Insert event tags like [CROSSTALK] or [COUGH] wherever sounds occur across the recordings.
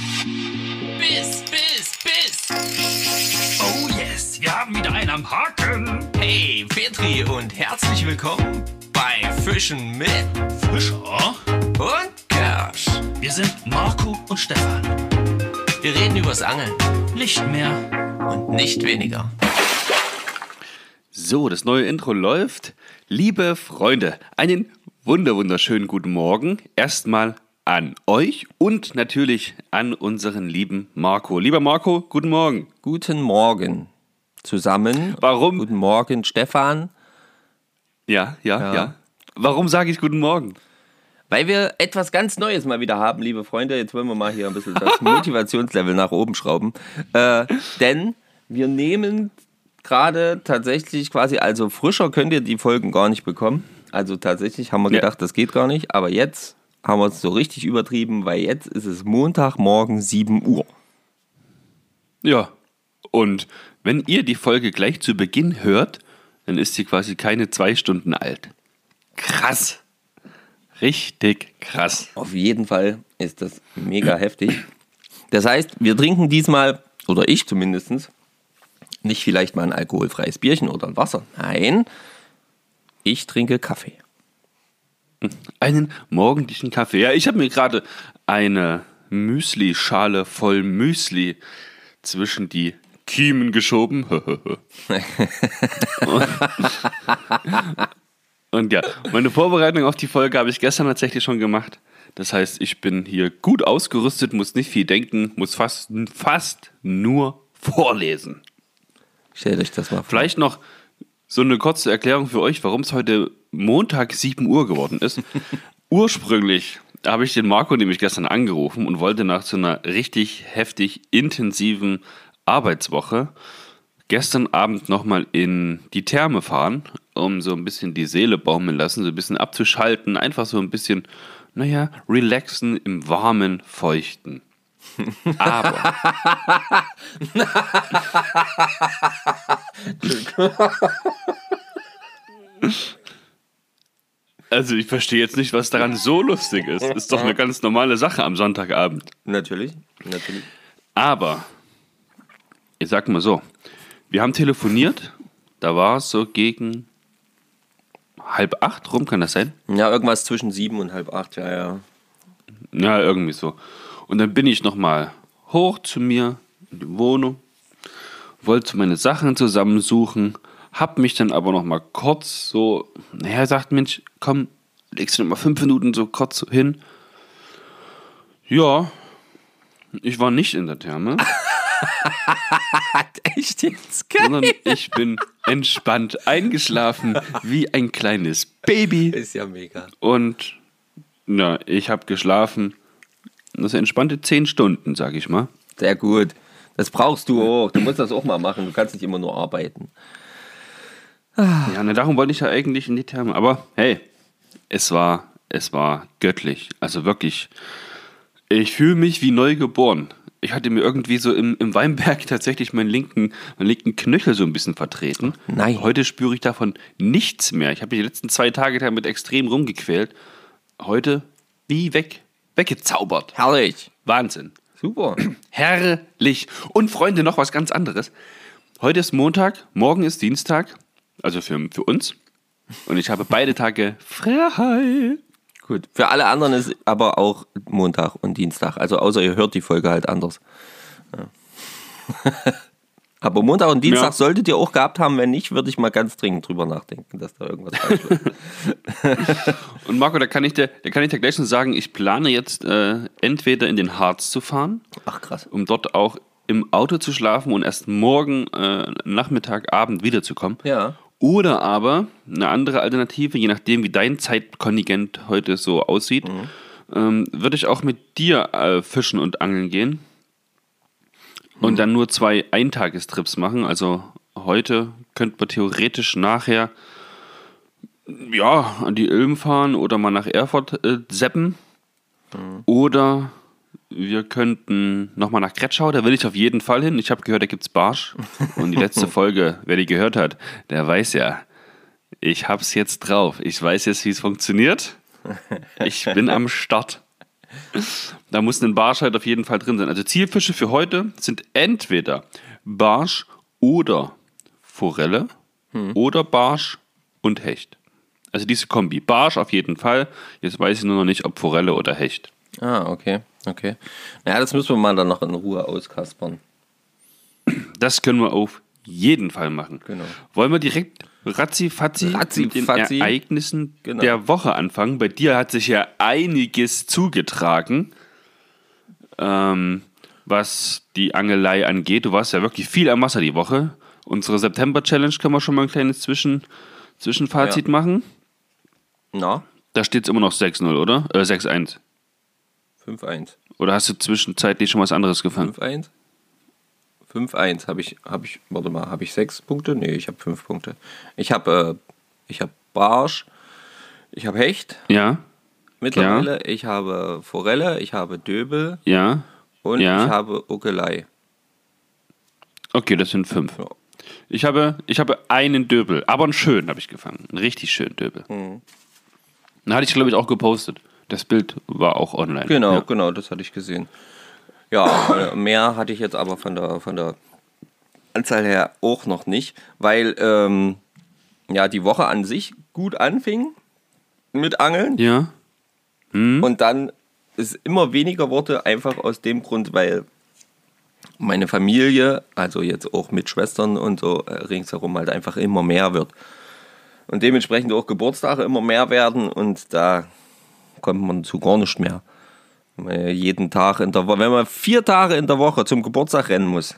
Biss, Biss, Biss. Oh yes, wir haben wieder einen am Haken. Hey, Petri und herzlich willkommen bei Fischen mit Fischer. und Kersch. Wir sind Marco und Stefan. Wir reden übers Angeln Nicht mehr. und nicht weniger. So, das neue Intro läuft. Liebe Freunde, einen wunder wunderschönen guten Morgen. Erstmal an euch und natürlich an unseren lieben Marco. Lieber Marco, guten Morgen. Guten Morgen zusammen. Warum? Guten Morgen, Stefan. Ja, ja, ja. Ja. Warum sage ich guten Morgen? Weil wir etwas ganz Neues mal wieder haben, liebe Freunde. Jetzt wollen wir mal hier ein bisschen das [LAUGHS] Motivationslevel nach oben schrauben. Äh, denn wir nehmen gerade tatsächlich quasi, also frischer könnt ihr die Folgen gar nicht bekommen. Also tatsächlich haben wir Ja. gedacht, das geht gar nicht. Aber jetzt haben wir es so richtig übertrieben, weil jetzt ist es Montagmorgen 7 Uhr. Ja. Und wenn ihr die Folge gleich zu Beginn hört, dann ist sie quasi keine zwei Stunden alt. Krass. Richtig krass. Auf jeden Fall ist das mega heftig. Das heißt, wir trinken diesmal, oder ich zumindest, nicht vielleicht mal ein alkoholfreies Bierchen oder ein Wasser. Nein, ich trinke Kaffee. Einen morgendlichen Kaffee. Ja, ich habe mir gerade eine Müsli-Schale voll Müsli zwischen die Kiemen geschoben. [LAUGHS] und, und ja, meine Vorbereitung auf die Folge habe ich gestern tatsächlich schon gemacht. Das heißt, ich bin hier gut ausgerüstet, muss nicht viel denken, muss fast, fast nur vorlesen. Stellt euch das mal vor. Vielleicht noch so eine kurze Erklärung für euch, warum es heute Montag 7 Uhr geworden ist. [LAUGHS] Ursprünglich habe ich den Marco nämlich gestern angerufen und wollte nach so einer richtig heftig intensiven Arbeitswoche gestern Abend nochmal in die Therme fahren, um so ein bisschen die Seele baumeln lassen, so ein bisschen abzuschalten, einfach so ein bisschen, naja, relaxen im warmen, feuchten. Aber [LAUGHS] [LAUGHS] Also ich verstehe jetzt nicht, was daran so lustig ist. Ist doch eine ganz normale Sache am Sonntagabend. Natürlich, natürlich. Aber, ich sag mal so, wir haben telefoniert, da war es so gegen halb acht rum, kann das sein? Ja, irgendwas zwischen sieben und halb acht, ja, ja. Ja, irgendwie so. Und dann bin ich nochmal hoch zu mir in die Wohnung, wollte meine Sachen zusammensuchen, hab mich dann aber nochmal kurz so, naja, sagt Mensch, komm, legst du noch mal fünf Minuten so kurz hin. Ja, ich war nicht in der Therme, [LAUGHS] Echt jetzt? sondern ich bin entspannt eingeschlafen wie ein kleines Baby. Ist ja mega. Und na, ich habe geschlafen. Das entspannte zehn Stunden, sag ich mal. Sehr gut. Das brauchst du auch. Du musst das auch mal machen. Du kannst nicht immer nur arbeiten. Ja, ne, darum wollte ich ja eigentlich in die Therme. Aber hey, es war, es war göttlich. Also wirklich, ich fühle mich wie neu geboren. Ich hatte mir irgendwie so im, im Weinberg [LAUGHS] tatsächlich meinen linken, meinen linken Knöchel so ein bisschen vertreten. Nein. Heute spüre ich davon nichts mehr. Ich habe mich die letzten zwei Tage damit extrem rumgequält. Heute wie weg, weggezaubert. Herrlich. Wahnsinn. Super. [CLEARS THROAT] Herrlich. Und Freunde, noch was ganz anderes. Heute ist Montag, morgen ist Dienstag, also für, für uns. Und ich habe beide Tage frei. Gut. Für alle anderen ist aber auch Montag und Dienstag. Also außer ihr hört die Folge halt anders. Ja. [LAUGHS] aber Montag und Dienstag Ja. solltet ihr auch gehabt haben. Wenn nicht, würde ich mal ganz dringend drüber nachdenken, dass da irgendwas falsch läuft. [LAUGHS] Und Marco, da kann ich dir, da kann ich dir gleich schon sagen, ich plane jetzt äh, entweder in den Harz zu fahren, Ach krass. um dort auch im Auto zu schlafen und erst morgen äh, Nachmittag, Abend wiederzukommen. Ja. Oder aber eine andere Alternative, je nachdem, wie dein Zeitkontingent heute so aussieht, ähm, würde ich auch mit dir äh, fischen und angeln gehen. Und dann nur zwei Eintagestrips machen. Also heute könnten wir theoretisch nachher ja, an die Ilm fahren oder mal nach Erfurt äh, seppen. Oder wir könnten nochmal nach Kretschau, da will ich auf jeden Fall hin. Ich habe gehört, da gibt's Barsch. Und die letzte [LAUGHS] Folge, wer die gehört hat, der weiß ja, ich hab's jetzt drauf. Ich weiß jetzt, wie es funktioniert. Ich bin am Start. Da muss ein Barsch halt auf jeden Fall drin sein. Also Zielfische für heute sind entweder Barsch oder Forelle oder Barsch und Hecht. Also diese Kombi. Barsch auf jeden Fall. Jetzt weiß ich nur noch nicht, ob Forelle oder Hecht. Ah, okay, okay. Naja, das müssen wir mal dann noch in Ruhe auskaspern. Das können wir auf jeden Fall machen. Genau. Wollen wir direkt ratzi-fatzi mit den Ratzi-fatzi. Ereignissen Genau. der Woche anfangen? Bei dir hat sich ja einiges zugetragen, ähm, was die Angelei angeht. Du warst ja wirklich viel am Wasser die Woche. Unsere September-Challenge können wir schon mal ein kleines Zwischen Zwischenfazit Ja. machen. Na, Da steht es immer noch 6-0, oder? Äh, 6-1. 5-1. Oder hast du zwischenzeitlich schon was anderes gefangen? 5-1? 5-1 habe ich, habe ich, warte mal, habe ich sechs Punkte? Nee, ich habe fünf Punkte. Ich habe, äh, ich habe Barsch, ich habe Hecht Ja, mittlerweile, ich habe Forelle, ich habe Döbel ja. und Ja. ich habe Uckelei. Okay, das sind fünf. Ja. Ich habe, ich habe einen Döbel, aber einen schönen habe ich gefangen. Einen richtig schönen Döbel. Mhm. Den hatte ich, glaube ich, auch gepostet. Das Bild war auch online. Genau, Ja. genau, das hatte ich gesehen. Ja, äh, mehr hatte ich jetzt aber von der, von der Anzahl her auch noch nicht, weil ähm, ja die Woche an sich gut anfing mit Angeln Ja. und dann es immer weniger wurde, einfach aus dem Grund, weil meine Familie, also jetzt auch mit Schwestern und so äh, ringsherum halt einfach immer mehr wird. Und dementsprechend auch Geburtstage immer mehr werden und da kommt man zu gar nicht mehr. Wenn man jeden Tag in der Woche, wenn man vier Tage in der Woche zum Geburtstag rennen muss,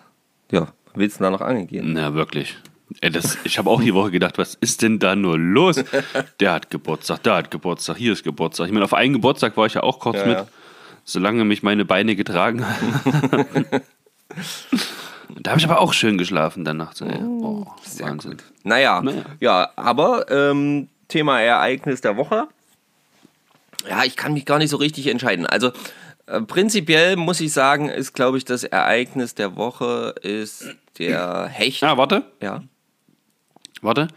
ja, willst du da noch angeln gehen? Na, wirklich. Ey, das, ich habe auch die Woche gedacht, was ist denn da nur los? Der hat Geburtstag, der hat Geburtstag, hier ist Geburtstag. Ich meine, auf einen Geburtstag war ich ja auch kurz Ja, mit, ja. solange mich meine Beine getragen haben. da habe ich aber auch schön geschlafen dann nachts. Ey. Oh, Wahnsinn. Naja, Naja. ja, aber ähm, Thema Ereignis der Woche. Ja, ich kann mich gar nicht so richtig entscheiden. Also äh, prinzipiell muss ich sagen, ist, glaube ich, das Ereignis der Woche ist der [CLEARS THROAT] Hecht. Ah, warte. Ja. Warte.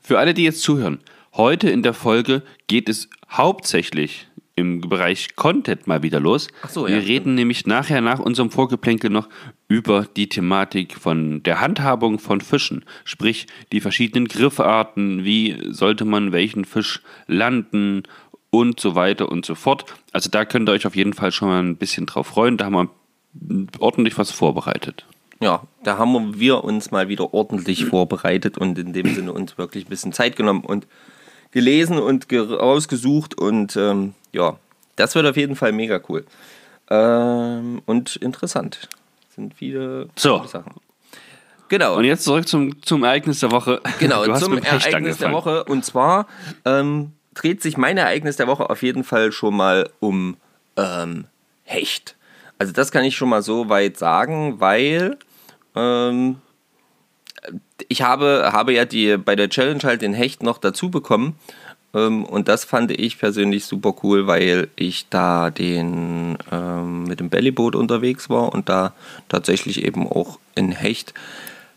Für alle, die jetzt zuhören, heute in der Folge geht es hauptsächlich im Bereich Content mal wieder los. Ach so, Wir ja, reden nämlich nachher nach unserem Vorgeplänkel noch über die Thematik von der Handhabung von Fischen, sprich die verschiedenen Griffarten, wie sollte man welchen Fisch landen und so weiter und so fort. Also da könnt ihr euch auf jeden Fall schon mal ein bisschen drauf freuen. Da haben wir ordentlich was vorbereitet. Ja, da haben wir uns mal wieder ordentlich vorbereitet und in dem Sinne uns wirklich ein bisschen Zeit genommen und gelesen und ge rausgesucht und ähm, ja, das wird auf jeden Fall mega cool. Ähm, und interessant. Sind viele So. Sachen. Genau. Und jetzt zurück zum, zum Ereignis der Woche. Genau, zum Ereignis der. Woche. Und zwar ähm, dreht sich mein Ereignis der Woche auf jeden Fall schon mal um ähm, Hecht. Also das kann ich schon mal so weit sagen, weil ähm, ich habe, habe ja die, bei der Challenge halt den Hecht noch dazu bekommen. Ähm, und das fand ich persönlich super cool, weil ich da den ähm, mit dem Bellyboot unterwegs war und da tatsächlich eben auch in Hecht,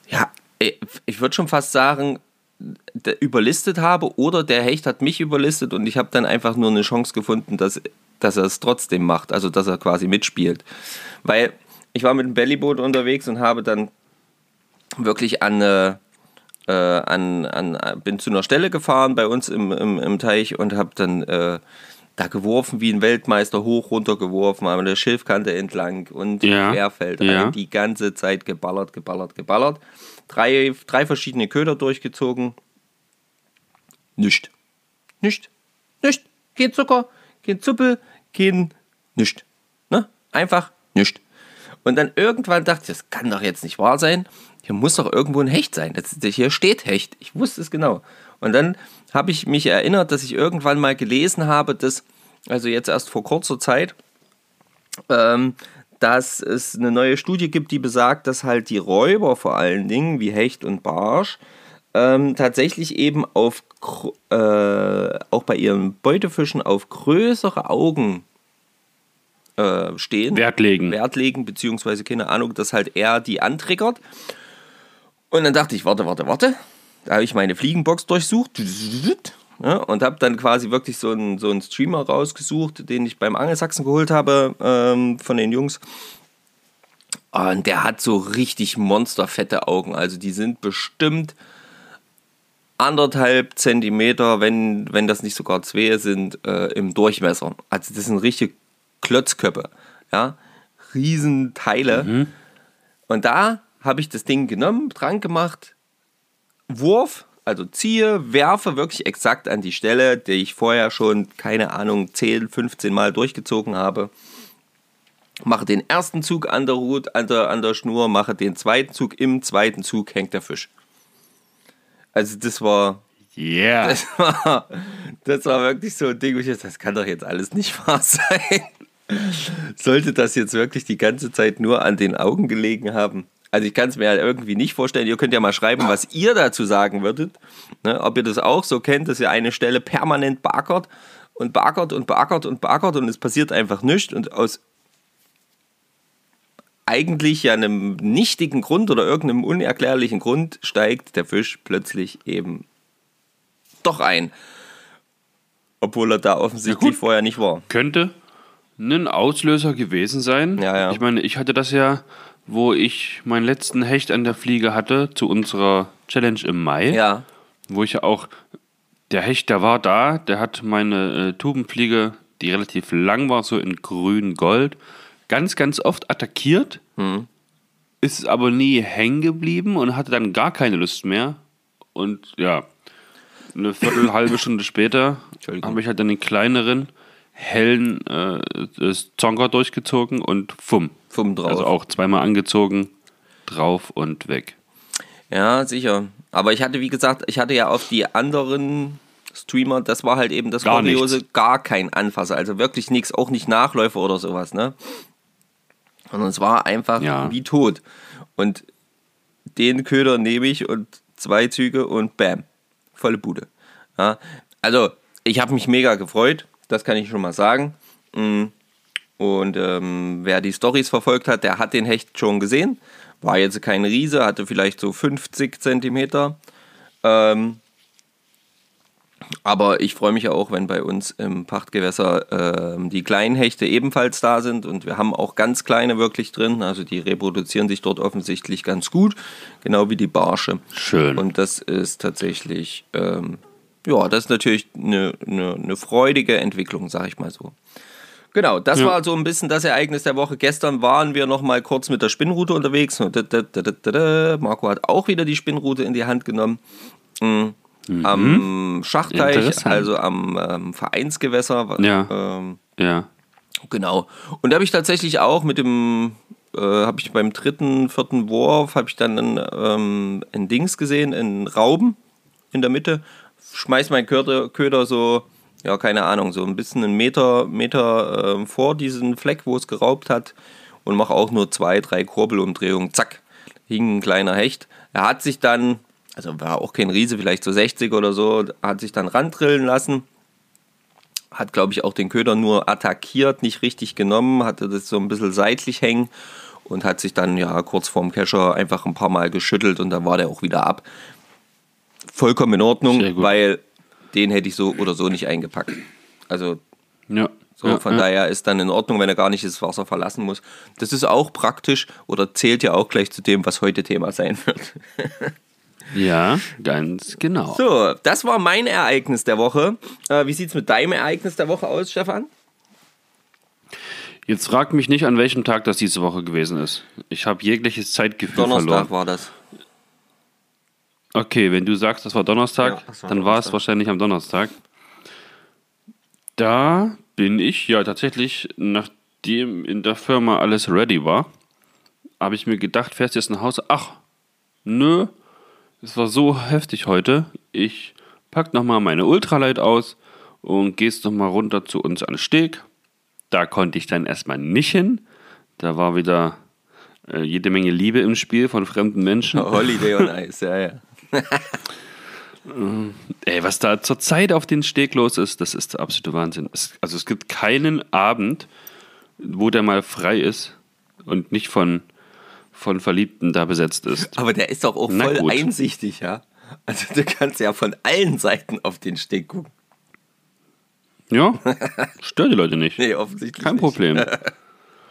ja, ich- ich würde schon fast sagen, überlistet habe oder der Hecht hat mich überlistet und ich habe dann einfach nur eine Chance gefunden, dass, dass er es trotzdem macht, also dass er quasi mitspielt. Weil ich war mit dem Bellyboot unterwegs und habe dann wirklich an, äh, äh, an, an bin zu einer Stelle gefahren bei uns im, im, im Teich und habe dann äh, da geworfen wie ein Weltmeister hoch runter geworfen, an der Schilfkante entlang und Ja, querfeld ja. die ganze Zeit geballert, geballert, geballert. Drei, drei verschiedene Köder durchgezogen. Nicht. Nicht. Nicht. Kein Zucker, kein Zuppe, kein nicht. Ne? Einfach nicht. Und dann irgendwann dachte ich, das kann doch jetzt nicht wahr sein. Hier muss doch irgendwo ein Hecht sein. Das, hier steht Hecht. Ich wusste es genau. Und dann habe ich mich erinnert, dass ich irgendwann mal gelesen habe, dass, also jetzt erst vor kurzer Zeit, ähm, dass es eine neue Studie gibt, die besagt, dass halt die Räuber vor allen Dingen, wie Hecht und Barsch, ähm, tatsächlich eben auf, äh, auch bei ihren Beutefischen auf größere Augen äh, stehen. Wert legen. Wert legen, beziehungsweise keine Ahnung, dass halt er die antriggert. Und dann dachte ich, warte, warte, warte. Da habe ich meine Fliegenbox durchsucht. Ne? und habe dann quasi wirklich so einen, so einen Streamer rausgesucht, den ich beim Angelsachsen geholt habe ähm, von den Jungs. Und der hat so richtig monsterfette Augen. Also die sind bestimmt anderthalb Zentimeter, wenn, wenn das nicht sogar zwei sind, äh, im Durchmesser. Also das sind richtige Klotzköpfe. Ja? Riesenteile. Und da habe ich das Ding genommen, dran gemacht, Wurf, also ziehe, werfe wirklich exakt an die Stelle, die ich vorher schon, keine Ahnung, 10, 15 Mal durchgezogen habe. Mache den ersten Zug an der Rut, an der, an der Schnur, mache den zweiten Zug, im zweiten Zug hängt der Fisch. Also das war, Yeah. das war, das war wirklich so ein Ding, wo ich jetzt, das kann doch jetzt alles nicht wahr sein. Sollte das jetzt wirklich die ganze Zeit nur an den Augen gelegen haben? Also ich kann es mir halt irgendwie nicht vorstellen. Ihr könnt ja mal schreiben, was ihr dazu sagen würdet. Ne, ob ihr das auch so kennt, dass ihr eine Stelle permanent beackert und beackert und beackert und beackert und es passiert einfach nichts und aus eigentlich ja einem nichtigen Grund oder irgendeinem unerklärlichen Grund steigt der Fisch plötzlich eben doch ein. Obwohl er da offensichtlich gut. vorher nicht war. Könnte ein Auslöser gewesen sein. Ja, ja. Ich meine, ich hatte das ja, wo ich meinen letzten Hecht an der Fliege hatte, zu unserer Challenge im Mai. Ja. Wo ich ja auch, der Hecht, der war da, der hat meine äh, Tubenfliege, die relativ lang war, so in grün-gold, ganz, ganz oft attackiert, Hm. ist aber nie hängen geblieben und hatte dann gar keine Lust mehr. Und ja, eine Viertel, halbe [LAUGHS] Stunde später habe ich halt dann den kleineren, hellen äh, Zonker durchgezogen und fumm. Fumm drauf. Also auch zweimal angezogen, drauf und weg. Ja, sicher. Aber ich hatte, wie gesagt, ich hatte ja auf die anderen Streamer, das war halt eben das Gar Kuriose, nichts. gar kein Anfasser. Also wirklich nichts, auch nicht Nachläufer oder sowas, ne? Und es war einfach Ja. wie tot. Und den Köder nehme ich und zwei Züge und bam, volle Bude. Ja, also, ich habe mich mega gefreut, das kann ich schon mal sagen. Mm. Und ähm, wer die Stories verfolgt hat, der hat den Hecht schon gesehen. War jetzt kein Riese, hatte vielleicht so 50 Zentimeter. Ähm, aber ich freue mich ja auch, wenn bei uns im Pachtgewässer ähm, die kleinen Hechte ebenfalls da sind. Und wir haben auch ganz kleine wirklich drin. Also die reproduzieren sich dort offensichtlich ganz gut. Genau wie die Barsche. Schön. Und das ist tatsächlich, ähm, ja, das ist natürlich eine, eine, eine freudige Entwicklung, sag ich mal so. Genau, das Ja. war so ein bisschen das Ereignis der Woche. Gestern waren wir noch mal kurz mit der Spinnroute unterwegs. Marco hat auch wieder die Spinnroute in die Hand genommen. Mhm. Am Schachteich, also am ähm, Vereinsgewässer. Ja. Ähm, Ja. Genau. Und da habe ich tatsächlich auch mit dem, äh, habe ich beim dritten, vierten Wurf, habe ich dann ähm, ein Dings gesehen, ein Rauben in der Mitte. Schmeiß meinen Köder, Köder so, ja, keine Ahnung, so ein bisschen einen Meter, Meter ähm, vor diesen Fleck, wo es geraubt hat und mache auch nur zwei, drei Kurbelumdrehungen. Zack, hing ein kleiner Hecht. Er hat sich dann, also war auch kein Riese, vielleicht so 60 oder so, hat sich dann randrillen lassen hat, glaube ich, auch den Köder nur attackiert, nicht richtig genommen, hatte das so ein bisschen seitlich hängen und hat sich dann ja kurz vorm Kescher einfach ein paar Mal geschüttelt und dann war der auch wieder ab. Vollkommen in Ordnung, weil den hätte ich so oder so nicht eingepackt. Also Ja. so, ja, von ja. daher ist dann in Ordnung, wenn er gar nicht das Wasser verlassen muss. Das ist auch praktisch oder zählt ja auch gleich zu dem, was heute Thema sein wird. [LAUGHS] Ja, ganz genau. So, das war mein Ereignis der Woche. Äh, wie sieht es mit deinem Ereignis der Woche aus, Stefan? Jetzt frag mich nicht, an welchem Tag das diese Woche gewesen ist. Ich habe jegliches Zeitgefühl Donnerstag verloren. war das. Okay, wenn du sagst, das war Donnerstag, Ja, das war dann war es wahrscheinlich am Donnerstag. Da bin ich, ja tatsächlich, nachdem in der Firma alles ready war, habe ich mir gedacht, fährst jetzt nach Hause. Ach, nö, es war so heftig heute. Ich pack nochmal meine Ultralight aus und gehst nochmal runter zu uns an den Steg. Da konnte ich dann erstmal nicht hin. Da war wieder äh, jede Menge Liebe im Spiel von fremden Menschen. Holiday on [LAUGHS] Ice, ja, ja. [LAUGHS] Ey, was da zurzeit auf den Steg los ist, das ist der absolute Wahnsinn. Es, also es gibt keinen Abend, wo der mal frei ist und nicht von, von Verliebten da besetzt ist. Aber der ist doch auch Na voll gut. einsichtig, ja. Also du kannst ja von allen Seiten auf den Steg gucken. Ja, [LAUGHS] stört die Leute nicht. Nee, offensichtlich Kein nicht. Problem.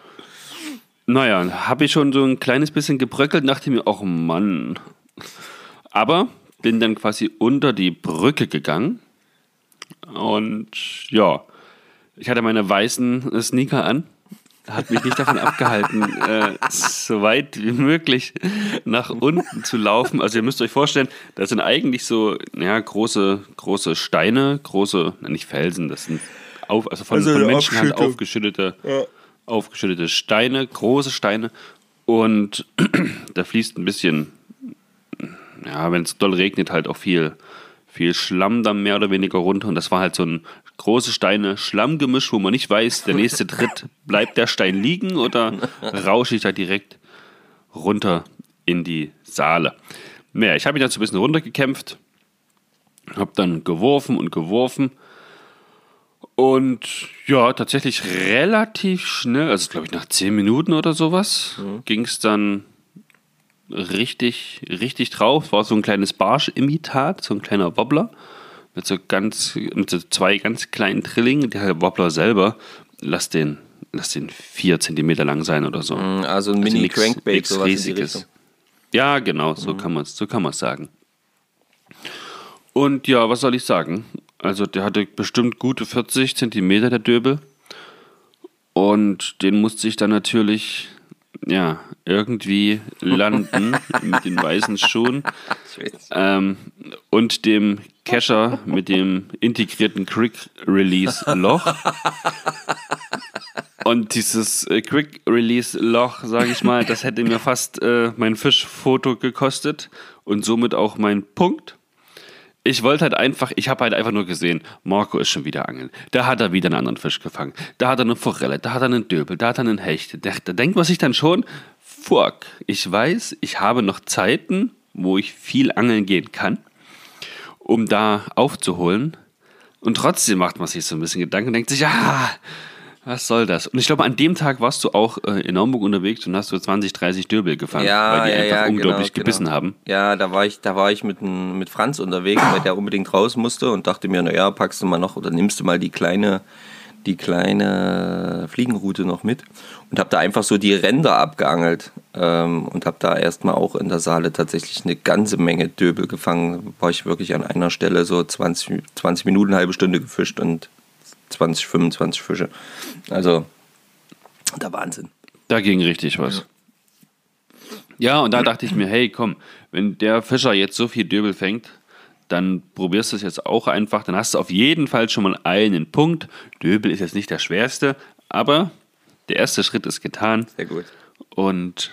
[LAUGHS] naja, habe ich schon so ein kleines bisschen gebröckelt, dachte mir, ach Mann. Aber bin dann quasi unter die Brücke gegangen. Und ja, ich hatte meine weißen Sneaker an. Hat mich nicht davon [LAUGHS] abgehalten, äh, so weit wie möglich nach unten zu laufen. Also ihr müsst euch vorstellen, das sind eigentlich so ja, große, große Steine, große, na, nicht Felsen, das sind auf, also von, Also von Menschenhand aufgeschüttete, aufgeschüttete Steine, große Steine. Und [CLEARS THROAT] da fließt ein bisschen, ja, wenn es doll regnet, halt auch viel, viel Schlamm dann mehr oder weniger runter. Und das war halt so ein große Steine, Schlammgemisch, wo man nicht weiß, der nächste [LAUGHS] Tritt, bleibt der Stein liegen oder rausche ich da direkt runter in die Saale. Naja, ich habe mich dazu ein bisschen runtergekämpft, habe dann geworfen und geworfen. Und ja, tatsächlich relativ schnell, also glaube ich nach 10 Minuten oder sowas, ging es dann richtig, richtig drauf. War so ein kleines Barsch-Imitat, so ein kleiner Wobbler mit so ganz, mit so zwei ganz kleinen Trillingen. Der Wobbler selber, lass den, lass den vier Zentimeter lang sein oder so. Also ein Also nix- Mini-Crankbait, nix sowas Riesiges. Ja, genau, so kann man es so kann man's sagen. Und ja, was soll ich sagen? Also der hatte bestimmt gute 40 Zentimeter, der Döbel. Und den musste ich dann natürlich, ja, irgendwie landen [LAUGHS] mit den weißen Schuhen ähm, und dem Kescher mit dem integrierten Quick Release Loch. [LAUGHS] Und dieses äh, Quick Release Loch, sage ich mal, das hätte mir fast äh, mein Fischfoto gekostet und somit auch mein Punkt. Ich wollte halt einfach, ich habe halt einfach nur gesehen, Marco ist schon wieder angeln. Da hat er wieder einen anderen Fisch gefangen. Da hat er eine Forelle, da hat er einen Döbel, da hat er einen Hecht. Da, da denkt man sich dann schon, fuck, ich weiß, ich habe noch Zeiten, wo ich viel angeln gehen kann, um da aufzuholen. Und trotzdem macht man sich so ein bisschen Gedanken und denkt sich, ah, was soll das? Und ich glaube, an dem Tag warst du auch äh, in Naumburg unterwegs und hast so 20, 30 Döbel gefangen, Ja, weil die ja, einfach ja, unglaublich genau, gebissen genau. haben. Ja, da war ich, da war ich mit, mit Franz unterwegs, weil der unbedingt raus musste und dachte mir, naja, packst du mal noch oder nimmst du mal die kleine, die kleine Fliegenroute noch mit und habe da einfach so die Ränder abgeangelt ähm, und habe da erstmal auch in der Saale tatsächlich eine ganze Menge Döbel gefangen. War ich wirklich an einer Stelle so 20, 20 Minuten, halbe Stunde gefischt und 20, 25 Fische. Also der Wahnsinn. Da ging richtig was. Ja, und da dachte ich mir, hey, komm, wenn der Fischer jetzt so viel Döbel fängt, dann probierst du es jetzt auch einfach. Dann hast du auf jeden Fall schon mal einen Punkt. Döbel ist jetzt nicht der schwerste, aber der erste Schritt ist getan. Sehr gut. Und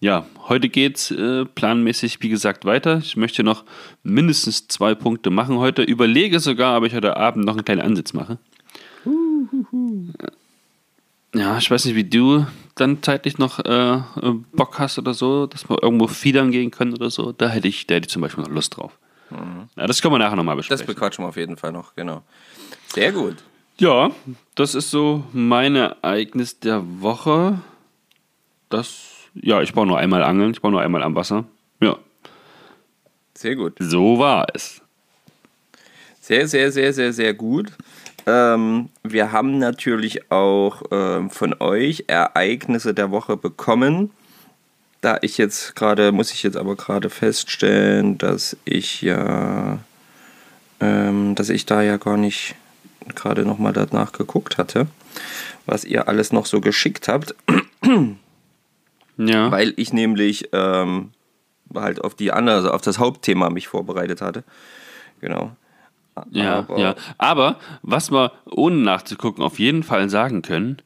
ja, heute geht's äh, planmäßig, wie gesagt, weiter. Ich möchte noch mindestens zwei Punkte machen heute. Überlege sogar, ob ich heute Abend noch einen kleinen Ansitz mache. Ja, ich weiß nicht, wie du dann zeitlich noch äh, Bock hast oder so, dass wir irgendwo fiedern gehen können oder so. Da hätte ich, da hätte ich zum Beispiel noch Lust drauf. Ja, das können wir nachher nochmal Das besprechen. bequatschen wir auf jeden Fall noch, genau. Sehr gut. Ja, das ist so mein Ereignis der Woche. Das, ja, ich war nur einmal angeln, ich war nur einmal am Wasser. Ja, Sehr gut. so war es. Sehr, sehr, sehr, sehr, sehr gut. Ähm, wir haben natürlich auch ähm, von euch Ereignisse der Woche bekommen. Da ich jetzt gerade, muss ich jetzt aber gerade feststellen, dass ich ja, ähm, dass ich da ja gar nicht gerade nochmal danach geguckt hatte, was ihr alles noch so geschickt habt, Ja, weil ich nämlich ähm, halt auf die andere, also auf das Hauptthema mich vorbereitet hatte. Genau. Ja, Aber- ja. Aber was wir ohne nachzugucken auf jeden Fall sagen können,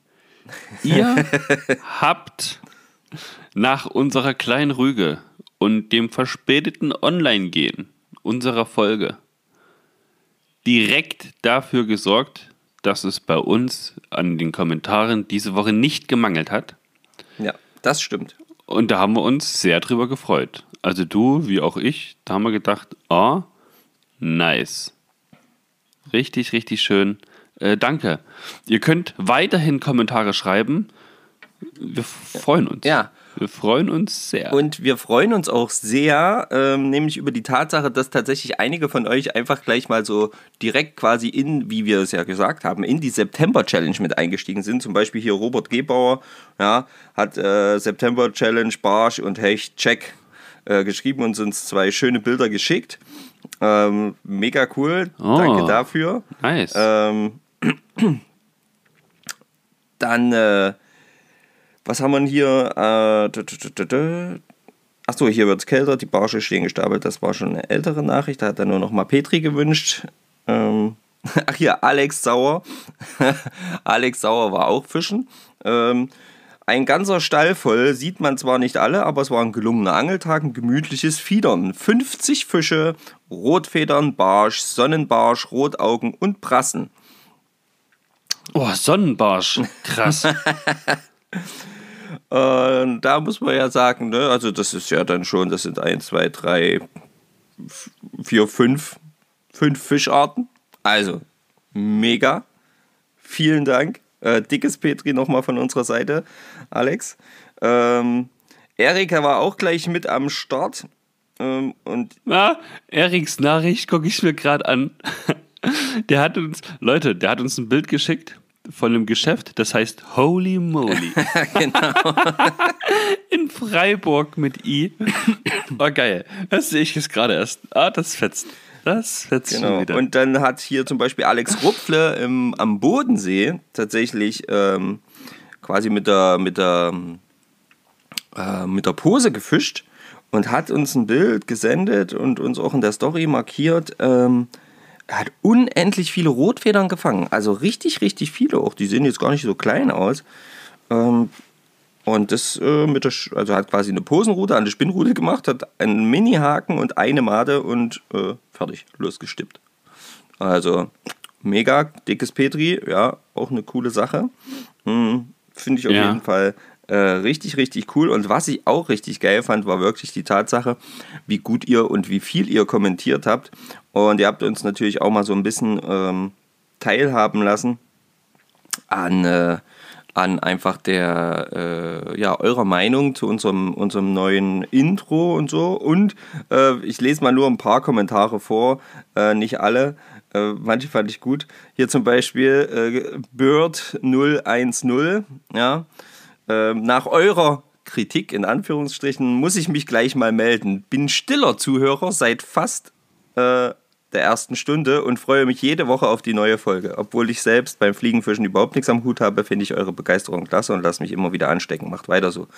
ihr [LAUGHS] habt nach unserer kleinen Rüge und dem verspäteten Online-Gehen unserer Folge direkt dafür gesorgt, dass es bei uns an den Kommentaren diese Woche nicht gemangelt hat. Ja, das stimmt. Und da haben wir uns sehr drüber gefreut. Also du, wie auch ich, da haben wir gedacht, ah, nice. Richtig, richtig schön. Äh, danke. Ihr könnt weiterhin Kommentare schreiben. Wir freuen uns. Ja. Wir freuen uns sehr. Und wir freuen uns auch sehr, ähm, nämlich über die Tatsache, dass tatsächlich einige von euch einfach gleich mal so direkt quasi in, wie wir es ja gesagt haben, in die September-Challenge mit eingestiegen sind. Zum Beispiel hier Robert Gebauer, ja, hat äh, September-Challenge, Barsch und Hecht, check, äh, geschrieben und uns zwei schöne Bilder geschickt. Ähm, mega cool, Oh. danke dafür. nice. Ähm, [CLEARS THROAT] dann, äh, was haben wir hier? Äh, Achso, hier wird es kälter, die Barsche stehen gestapelt. Das war schon eine ältere Nachricht. Da hat er nur noch mal Petri gewünscht. Ähm, [LAUGHS] ach hier, Alex Sauer. [LAUGHS] Alex Sauer war auch fischen. Ähm, ein ganzer Stall voll, sieht man zwar nicht alle, aber es war ein gelungener Angeltag, ein gemütliches Fiedern. 50 Fische, Rotfedern, Barsch, Sonnenbarsch, Rotaugen und Brassen. oh, Sonnenbarsch. Krass. [LAUGHS] Äh, da muss man ja sagen, ne, also das ist ja dann schon, das sind 1, 2, 3, 4, 5, 5 Fischarten. Also, mega. Vielen Dank. Äh, dickes Petri nochmal von unserer Seite, Alex. Ähm, Erika war auch gleich mit am Start. Ähm, und Na, Eriks Nachricht gucke ich mir gerade an. [LAUGHS] Der hat uns, Leute, der hat uns ein Bild geschickt von einem Geschäft, das heißt Holy Moly. [LAUGHS] genau. [LAUGHS] In Freiburg mit I. Oh, geil. Das sehe ich jetzt gerade erst. Ah, das fetzt. Fetzt schon Genau. wieder. Und dann hat hier zum Beispiel Alex Rupfle im, am Bodensee tatsächlich ähm, quasi mit der, mit, der, äh, mit der Pose gefischt und hat uns ein Bild gesendet und uns auch in der Story markiert. Ähm, er hat unendlich viele Rotfedern gefangen. Also richtig, richtig viele auch. Die sehen jetzt gar nicht so klein aus. Ähm, und das äh, mit der, Sch- also hat quasi eine Posenrute an der Spinnrute gemacht, hat einen Mini-Haken und eine Made und äh, fertig, losgestippt. Also mega dickes Petri, ja, auch eine coole Sache. Hm, Finde ich auf Ja. jeden Fall äh, richtig, richtig cool. Und was ich auch richtig geil fand, war wirklich die Tatsache, wie gut ihr und wie viel ihr kommentiert habt. Und ihr habt uns natürlich auch mal so ein bisschen ähm, teilhaben lassen an, äh, an einfach der, äh, ja, eurer Meinung zu unserem, unserem neuen Intro und so. Und äh, ich lese mal nur ein paar Kommentare vor, äh, nicht alle. Äh, manche fand ich gut. Hier zum Beispiel äh, Bird010, ja. Ähm, nach eurer Kritik in Anführungsstrichen muss ich mich gleich mal melden. Bin stiller Zuhörer seit fast äh, der ersten Stunde und freue mich jede Woche auf die neue Folge. Obwohl ich selbst beim Fliegenfischen überhaupt nichts am Hut habe, finde ich eure Begeisterung klasse und lasst mich immer wieder anstecken. Macht weiter so.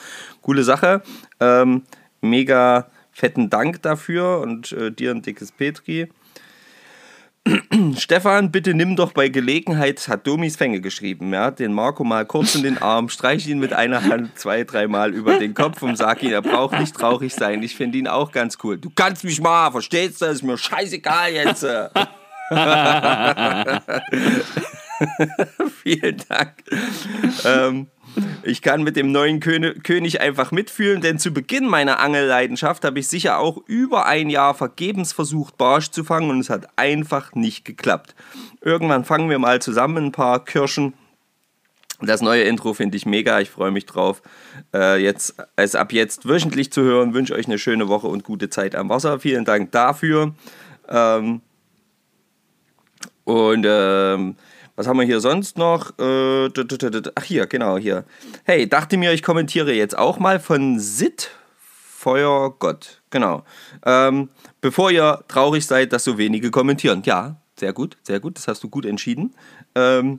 Coole Sache. Ähm, mega fetten Dank dafür und äh, dir ein dickes Petri. [CLEARS THROAT] Stefan, bitte nimm doch bei Gelegenheit, hat Domis Fänge geschrieben, ja, den Marco mal kurz in den Arm, streich ihn mit einer Hand zwei, dreimal über den Kopf und sag ihm, er braucht nicht traurig sein. Ich finde ihn auch ganz cool. Du kannst mich mal, verstehst du? Ist mir scheißegal jetzt. [LAUGHS] [LAUGHS] Vielen Dank. Ähm, ich kann mit dem neuen König einfach mitfühlen, denn zu Beginn meiner Angelleidenschaft habe ich sicher auch über ein Jahr vergebens versucht, Barsch zu fangen und es hat einfach nicht geklappt. Irgendwann fangen wir mal zusammen ein paar Kirschen. Das neue Intro finde ich mega, ich freue mich drauf. Äh, jetzt, es ab jetzt wöchentlich zu hören, wünsche euch eine schöne Woche und gute Zeit am Wasser. Vielen Dank dafür. Ähm, und ähm, was haben wir hier sonst noch? Äh, ach hier, genau hier. Hey, dachte mir, ich kommentiere jetzt auch mal von Sid Feuergott. Genau. Ähm, bevor ihr traurig seid, dass so wenige kommentieren. Ja, sehr gut, sehr gut. Das hast du gut entschieden. Ähm,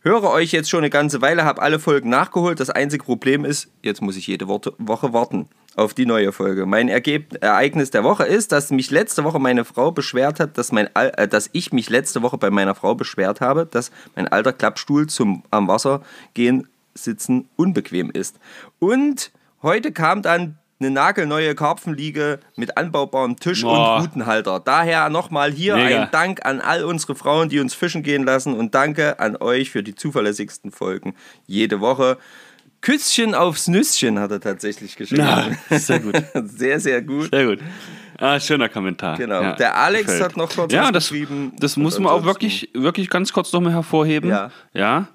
höre euch jetzt schon eine ganze Weile, habe alle Folgen nachgeholt. Das einzige Problem ist, jetzt muss ich jede Woche warten auf die neue Folge. Mein Ergeb Ereignis der Woche ist, dass mich letzte Woche meine Frau beschwert hat, dass, mein Al äh, dass ich mich letzte Woche bei meiner Frau beschwert habe, dass mein alter Klappstuhl zum am Wasser gehen sitzen unbequem ist. Und heute kam dann eine nagelneue Karpfenliege mit anbaubarem Tisch Boah. und Rutenhalter. Daher nochmal hier Mega. ein Dank an all unsere Frauen, die uns fischen gehen lassen und danke an euch für die zuverlässigsten Folgen jede Woche. Küsschen aufs Nüsschen hat er tatsächlich geschrieben. Na, sehr gut. [LAUGHS] Sehr, sehr gut. Sehr gut. Ah, schöner Kommentar. Genau. Ja, Der Alex gefällt. hat noch kurz ja, das, geschrieben. Das muss man auch wirklich, wirklich ganz kurz nochmal hervorheben. Ja. Ja.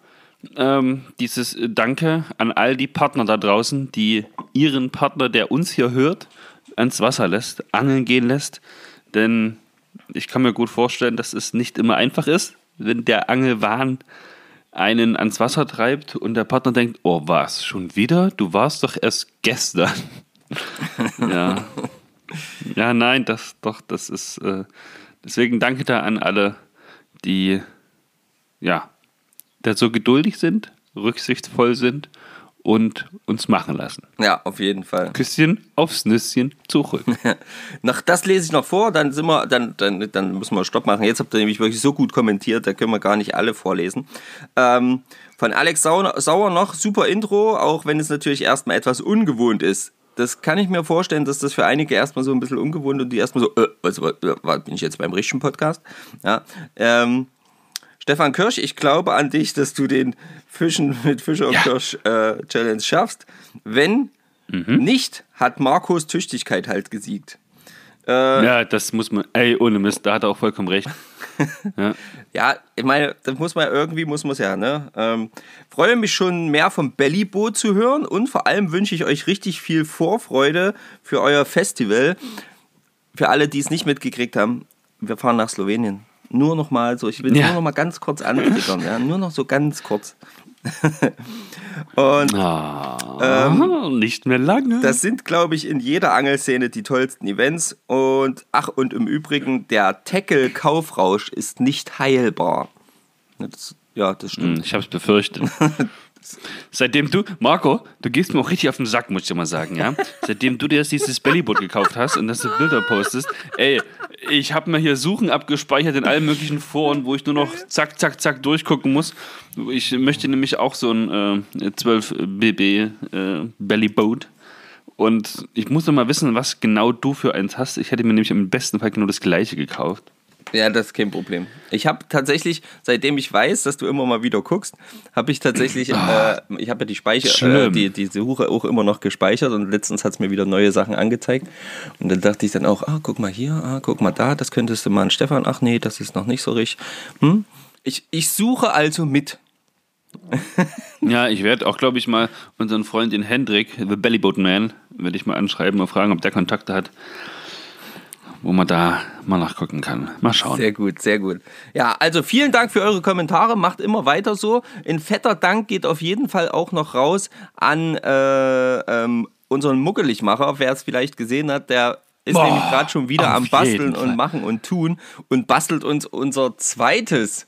ähm, dieses Danke an all die Partner da draußen, die ihren Partner, der uns hier hört, ans Wasser lässt, angeln gehen lässt. Denn ich kann mir gut vorstellen, dass es nicht immer einfach ist, wenn der Angelwahn einen ans Wasser treibt und der Partner denkt, oh was, schon wieder? Du warst doch erst gestern. [LAUGHS] ja. Ja, nein, das doch, das ist äh, deswegen danke da an alle, die ja, da so geduldig sind, rücksichtsvoll sind und uns machen lassen. Ja, auf jeden Fall. Küsschen aufs Nüsschen zurück. [LAUGHS] Nach das lese ich noch vor, dann sind wir, dann, dann, dann müssen wir Stopp machen. Jetzt habt ihr nämlich wirklich so gut kommentiert, da können wir gar nicht alle vorlesen. Ähm, von Alex Sauer, noch, super Intro, auch wenn es natürlich erstmal etwas ungewohnt ist. Das kann ich mir vorstellen, dass das für einige erstmal so ein bisschen ungewohnt und die erstmal so, äh, also, äh, bin ich jetzt beim richtigen Podcast? Ja. Ähm, Stefan Kirsch, ich glaube an dich, dass du den Fischen mit Fischer und Ja. Kirsch äh, Challenge schaffst. Wenn nicht, hat Marcos Tüchtigkeit halt gesiegt. ja, das muss man, ey, ohne Mist, da hat er auch vollkommen recht. [LAUGHS] Ja, ich meine, das muss man irgendwie, muss man es ja, ne? Ähm, freue mich schon mehr vom Bellyboot zu hören und vor allem wünsche ich euch richtig viel Vorfreude für euer Festival. Für alle, die es nicht mitgekriegt haben, wir fahren nach Slowenien. Nur noch mal so, ich will Ja. nur noch mal ganz kurz antriggern, ja, nur noch so ganz kurz. [LAUGHS] und Ah, nicht mehr lange. das sind, glaube ich, in jeder Angelszene die tollsten Events. Und ach, und im Übrigen, der Tackle-Kaufrausch ist nicht heilbar. Das, ja, das stimmt. Hm, Ich hab's befürchtet. [LAUGHS] Seitdem du, Marco, du gehst mir auch richtig auf den Sack, muss ich dir mal sagen, ja? Seitdem du dir jetzt dieses Bellyboot gekauft hast und dass du Bilder postest, ey, ich habe mir hier Suchen abgespeichert in allen möglichen Foren, wo ich nur noch zack, zack, zack durchgucken muss. Ich möchte nämlich auch so ein äh, 12 BB äh, Bellyboat. Und ich muss noch mal wissen, was genau du für eins hast. Ich hätte mir nämlich im besten Fall genau das gleiche gekauft. Ja, das ist kein Problem. Ich habe tatsächlich, seitdem ich weiß, dass du immer mal wieder guckst, habe ich tatsächlich, äh, ich habe ja die Speicher, äh, die, die Suche auch immer noch gespeichert und letztens hat es mir wieder neue Sachen angezeigt. Und dann dachte ich dann auch, ah, guck mal hier, ah, guck mal da, das könntest du mal an Stefan, ach nee, das ist noch nicht so richtig. Hm? Ich, ich suche also mit. [LAUGHS] Ja, ich werde auch, glaube ich, mal unseren Freund den Hendrik, The Bellyboat Man, werde ich mal anschreiben und fragen, ob der Kontakte hat, wo man da mal nachgucken kann. Mal schauen. Sehr gut, sehr gut. Ja, also vielen Dank für eure Kommentare. Macht immer weiter so. Ein fetter Dank geht auf jeden Fall auch noch raus an äh, ähm, unseren Muckeligmacher. Wer es vielleicht gesehen hat, der ist Boah, nämlich gerade schon wieder am Basteln und Machen und Tun und bastelt uns unser zweites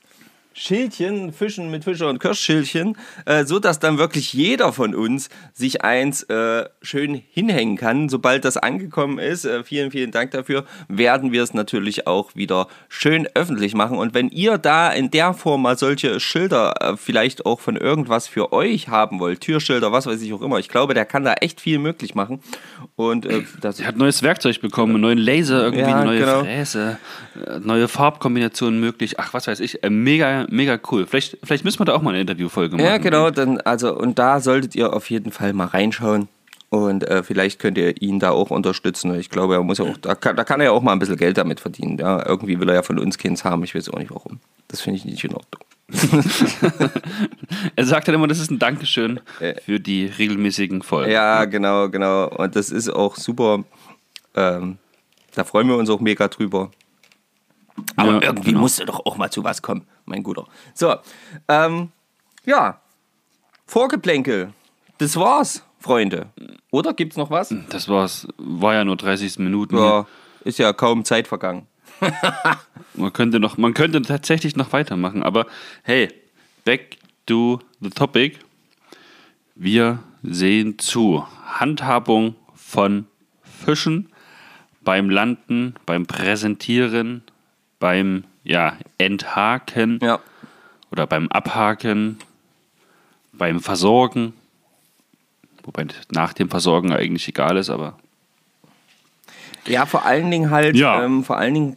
Schildchen, Fischen mit Fischer und Kirschschildchen, äh, so dass dann wirklich jeder von uns sich eins äh, schön hinhängen kann. Sobald das angekommen ist, äh, vielen, vielen Dank dafür, werden wir es natürlich auch wieder schön öffentlich machen. Und wenn ihr da in der Form mal solche Schilder äh, vielleicht auch von irgendwas für euch haben wollt, Türschilder, was weiß ich auch immer, ich glaube, der kann da echt viel möglich machen. Und äh, das Er hat neues Werkzeug bekommen, einen neuen Laser, irgendwie Ja, eine neue genau. Fräse, äh, neue Farbkombinationen möglich. Ach, was weiß ich. Mega, mega cool. Vielleicht, vielleicht müssen wir da auch mal eine Interviewfolge machen. Ja, genau, dann, also, und da solltet ihr auf jeden Fall mal reinschauen. Und äh, vielleicht könnt ihr ihn da auch unterstützen. Ich glaube, er muss ja auch, da kann, da kann er ja auch mal ein bisschen Geld damit verdienen. Ja, irgendwie will er ja von uns Kinds haben. Ich weiß auch nicht warum. Das finde ich nicht in Ordnung. [LAUGHS] Er sagt halt immer, das ist ein Dankeschön für die regelmäßigen Folgen. Ja, genau, genau. Und das ist auch super. Ähm, da freuen wir uns auch mega drüber. Aber Ja, irgendwie genau. musste doch auch mal zu was kommen, mein Guter. So, ähm, ja. Vorgeplänkel. Das war's, Freunde. Oder gibt's noch was? Das war's. War ja nur 30 Minuten. Ja, ist ja kaum Zeit vergangen. [LAUGHS] Man könnte noch, man könnte tatsächlich noch weitermachen, aber hey, back to the topic. Wir sehen zu. Handhabung von Fischen beim Landen, beim Präsentieren, beim ja, Enthaken Ja. oder beim Abhaken, beim Versorgen. Wobei nach dem Versorgen eigentlich egal ist, aber Ja, vor allen Dingen halt, Ja. ähm, vor allen Dingen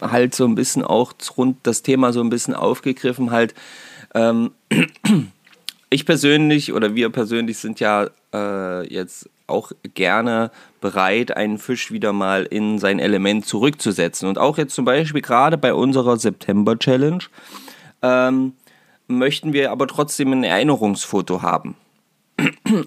äh, halt so ein bisschen auch rund das Thema so ein bisschen aufgegriffen halt. Ähm, [CLEARS THROAT] ich persönlich oder wir persönlich sind ja äh, jetzt auch gerne bereit, einen Fisch wieder mal in sein Element zurückzusetzen. Und auch jetzt zum Beispiel gerade bei unserer September-Challenge ähm, möchten wir aber trotzdem ein Erinnerungsfoto haben.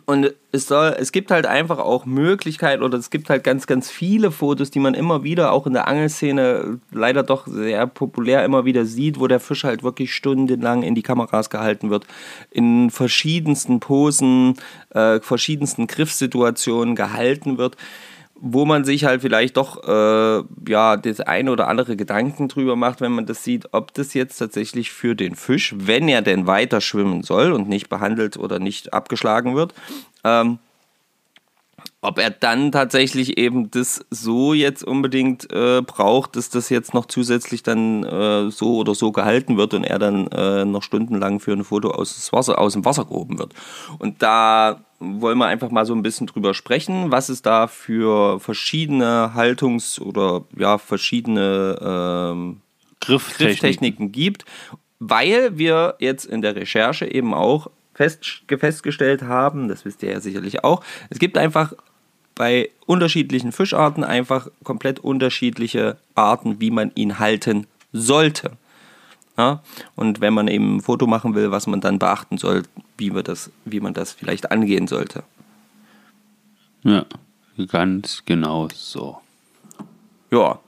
Und es, soll, es gibt halt einfach auch Möglichkeiten oder es gibt halt ganz, ganz viele Fotos, die man immer wieder auch in der Angelszene leider doch sehr populär immer wieder sieht, wo der Fisch halt wirklich stundenlang in die Kameras gehalten wird, in verschiedensten Posen, äh, verschiedensten Griffsituationen gehalten wird wo man sich halt vielleicht doch äh, ja das eine oder andere Gedanken drüber macht, wenn man das sieht, ob das jetzt tatsächlich für den Fisch, wenn er denn weiter schwimmen soll und nicht behandelt oder nicht abgeschlagen wird, ähm, ob er dann tatsächlich eben das so jetzt unbedingt äh, braucht, dass das jetzt noch zusätzlich dann äh, so oder so gehalten wird und er dann äh, noch stundenlang für ein Foto aus, Wasser, aus dem Wasser gehoben wird. Und da wollen wir einfach mal so ein bisschen drüber sprechen, was es da für verschiedene Haltungs- oder ja, verschiedene ähm, Grifftechniken. Grifftechniken gibt, weil wir jetzt in der Recherche eben auch fest, festgestellt haben, das wisst ihr ja sicherlich auch, es gibt einfach bei unterschiedlichen Fischarten einfach komplett unterschiedliche Arten, wie man ihn halten sollte. Ja? Und wenn man eben ein Foto machen will, was man dann beachten soll, wie, wir das, wie man das vielleicht angehen sollte. Ja, ganz genau so. Ja,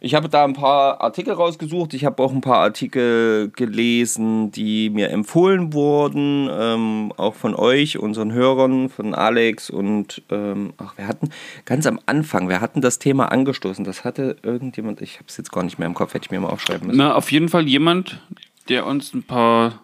ich habe da ein paar Artikel rausgesucht. Ich habe auch ein paar Artikel gelesen, die mir empfohlen wurden, ähm, auch von euch, unseren Hörern, von Alex und ähm, ach, wir hatten ganz am Anfang, wir hatten das Thema angestoßen. Das hatte irgendjemand, ich habe es jetzt gar nicht mehr im Kopf, hätte ich mir mal aufschreiben müssen. Na, auf jeden Fall jemand, der uns ein paar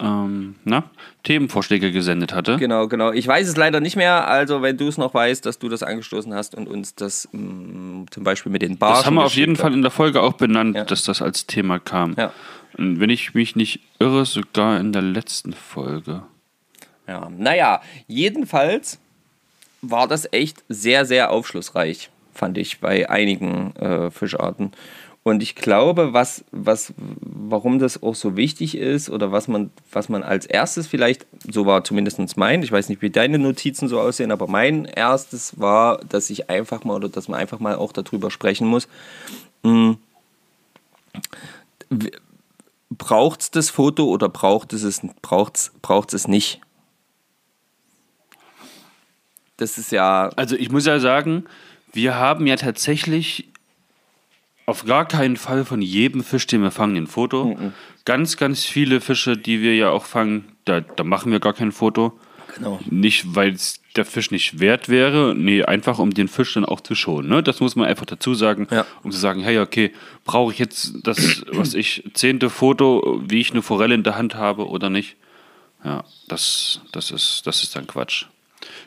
ähm, na, Themenvorschläge gesendet hatte. Genau, genau. Ich weiß es leider nicht mehr. Also, wenn du es noch weißt, dass du das angestoßen hast und uns das mh, mm, zum Beispiel mit den Bars. Das haben wir auf jeden Fall in der Folge auch benannt, ja. dass das als Thema kam. Ja. Und wenn ich mich nicht irre, sogar in der letzten Folge. Ja, naja, jedenfalls war das echt sehr, sehr aufschlussreich, fand ich, bei einigen äh, Fischarten. Und ich glaube, was, was, warum das auch so wichtig ist oder was man, was man als erstes vielleicht, so war zumindest mein, ich weiß nicht, wie deine Notizen so aussehen, aber mein erstes war, dass ich einfach mal oder dass man einfach mal auch darüber sprechen muss. Hm, braucht es das Foto oder braucht es es, braucht's, braucht's es nicht? Das ist ja. Also ich muss ja sagen, wir haben ja tatsächlich auf gar keinen Fall von jedem Fisch, den wir fangen, ein Foto. Mhm. Ganz, ganz viele Fische, die wir ja auch fangen, da, da machen wir gar kein Foto. Genau. Nicht, weil es der Fisch nicht wert wäre, nee, einfach um den Fisch dann auch zu schonen. Ne? Das muss man einfach dazu sagen, ja. um zu sagen, hey, okay, brauche ich jetzt das, [CLEARS THROAT] was ich, zehnte Foto, wie ich eine Forelle in der Hand habe oder nicht? Ja, das, das, ist, das ist dann Quatsch.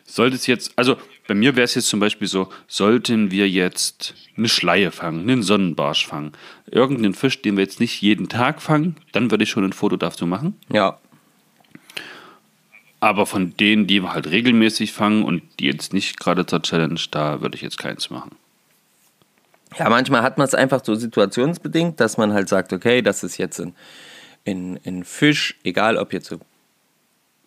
Sollte es jetzt, also bei mir wäre es jetzt zum Beispiel so, sollten wir jetzt eine Schleie fangen, einen Sonnenbarsch fangen, irgendeinen Fisch, den wir jetzt nicht jeden Tag fangen, dann würde ich schon ein Foto dazu machen. Ja. Aber von denen, die wir halt regelmäßig fangen und die jetzt nicht gerade zur Challenge, da würde ich jetzt keins machen. Ja, manchmal hat man es einfach so situationsbedingt, dass man halt sagt, okay, das ist jetzt ein, ein, ein Fisch, egal ob jetzt so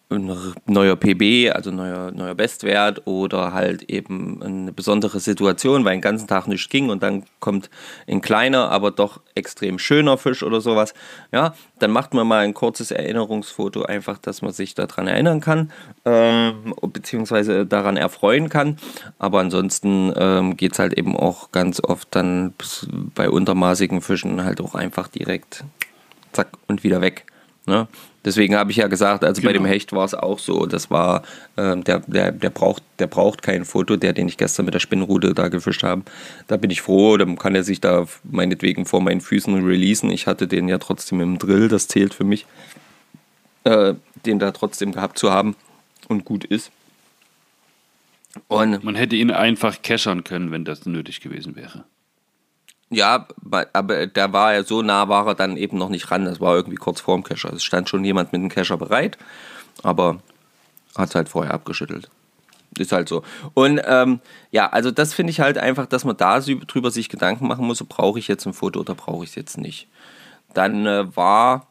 ein neuer PB, also neuer, neuer Bestwert oder halt eben eine besondere Situation, weil den ganzen Tag nichts ging und dann kommt ein kleiner, aber doch extrem schöner Fisch oder sowas. Ja, dann macht man mal ein kurzes Erinnerungsfoto, einfach, dass man sich daran erinnern kann, ähm, beziehungsweise daran erfreuen kann. Aber ansonsten ähm, geht es halt eben auch ganz oft dann bei untermaßigen Fischen halt auch einfach direkt zack und wieder weg. Ne? Deswegen habe ich ja gesagt, also genau. bei dem genau. Hecht war es auch so, das war, äh, der, der, der, braucht, der braucht kein Foto, der, den ich gestern mit der Spinnrute da gefischt habe. Da bin ich froh, dann kann er sich da meinetwegen vor meinen Füßen releasen. Ich hatte den ja trotzdem im Drill, das zählt für mich, äh, den da trotzdem gehabt zu haben und gut ist. Und Man hätte ihn einfach cachern können, wenn das nötig gewesen wäre. Ja, aber der war ja so nah, war er dann eben noch nicht ran. Das war irgendwie kurz vorm Kescher. Es stand schon jemand mit dem Kescher bereit, aber hat es halt vorher abgeschüttelt. Ist halt so. Und ähm, ja, also das finde ich halt einfach, dass man da drüber sich Gedanken machen muss, brauche ich jetzt ein Foto oder brauche ich es jetzt nicht. Dann äh, war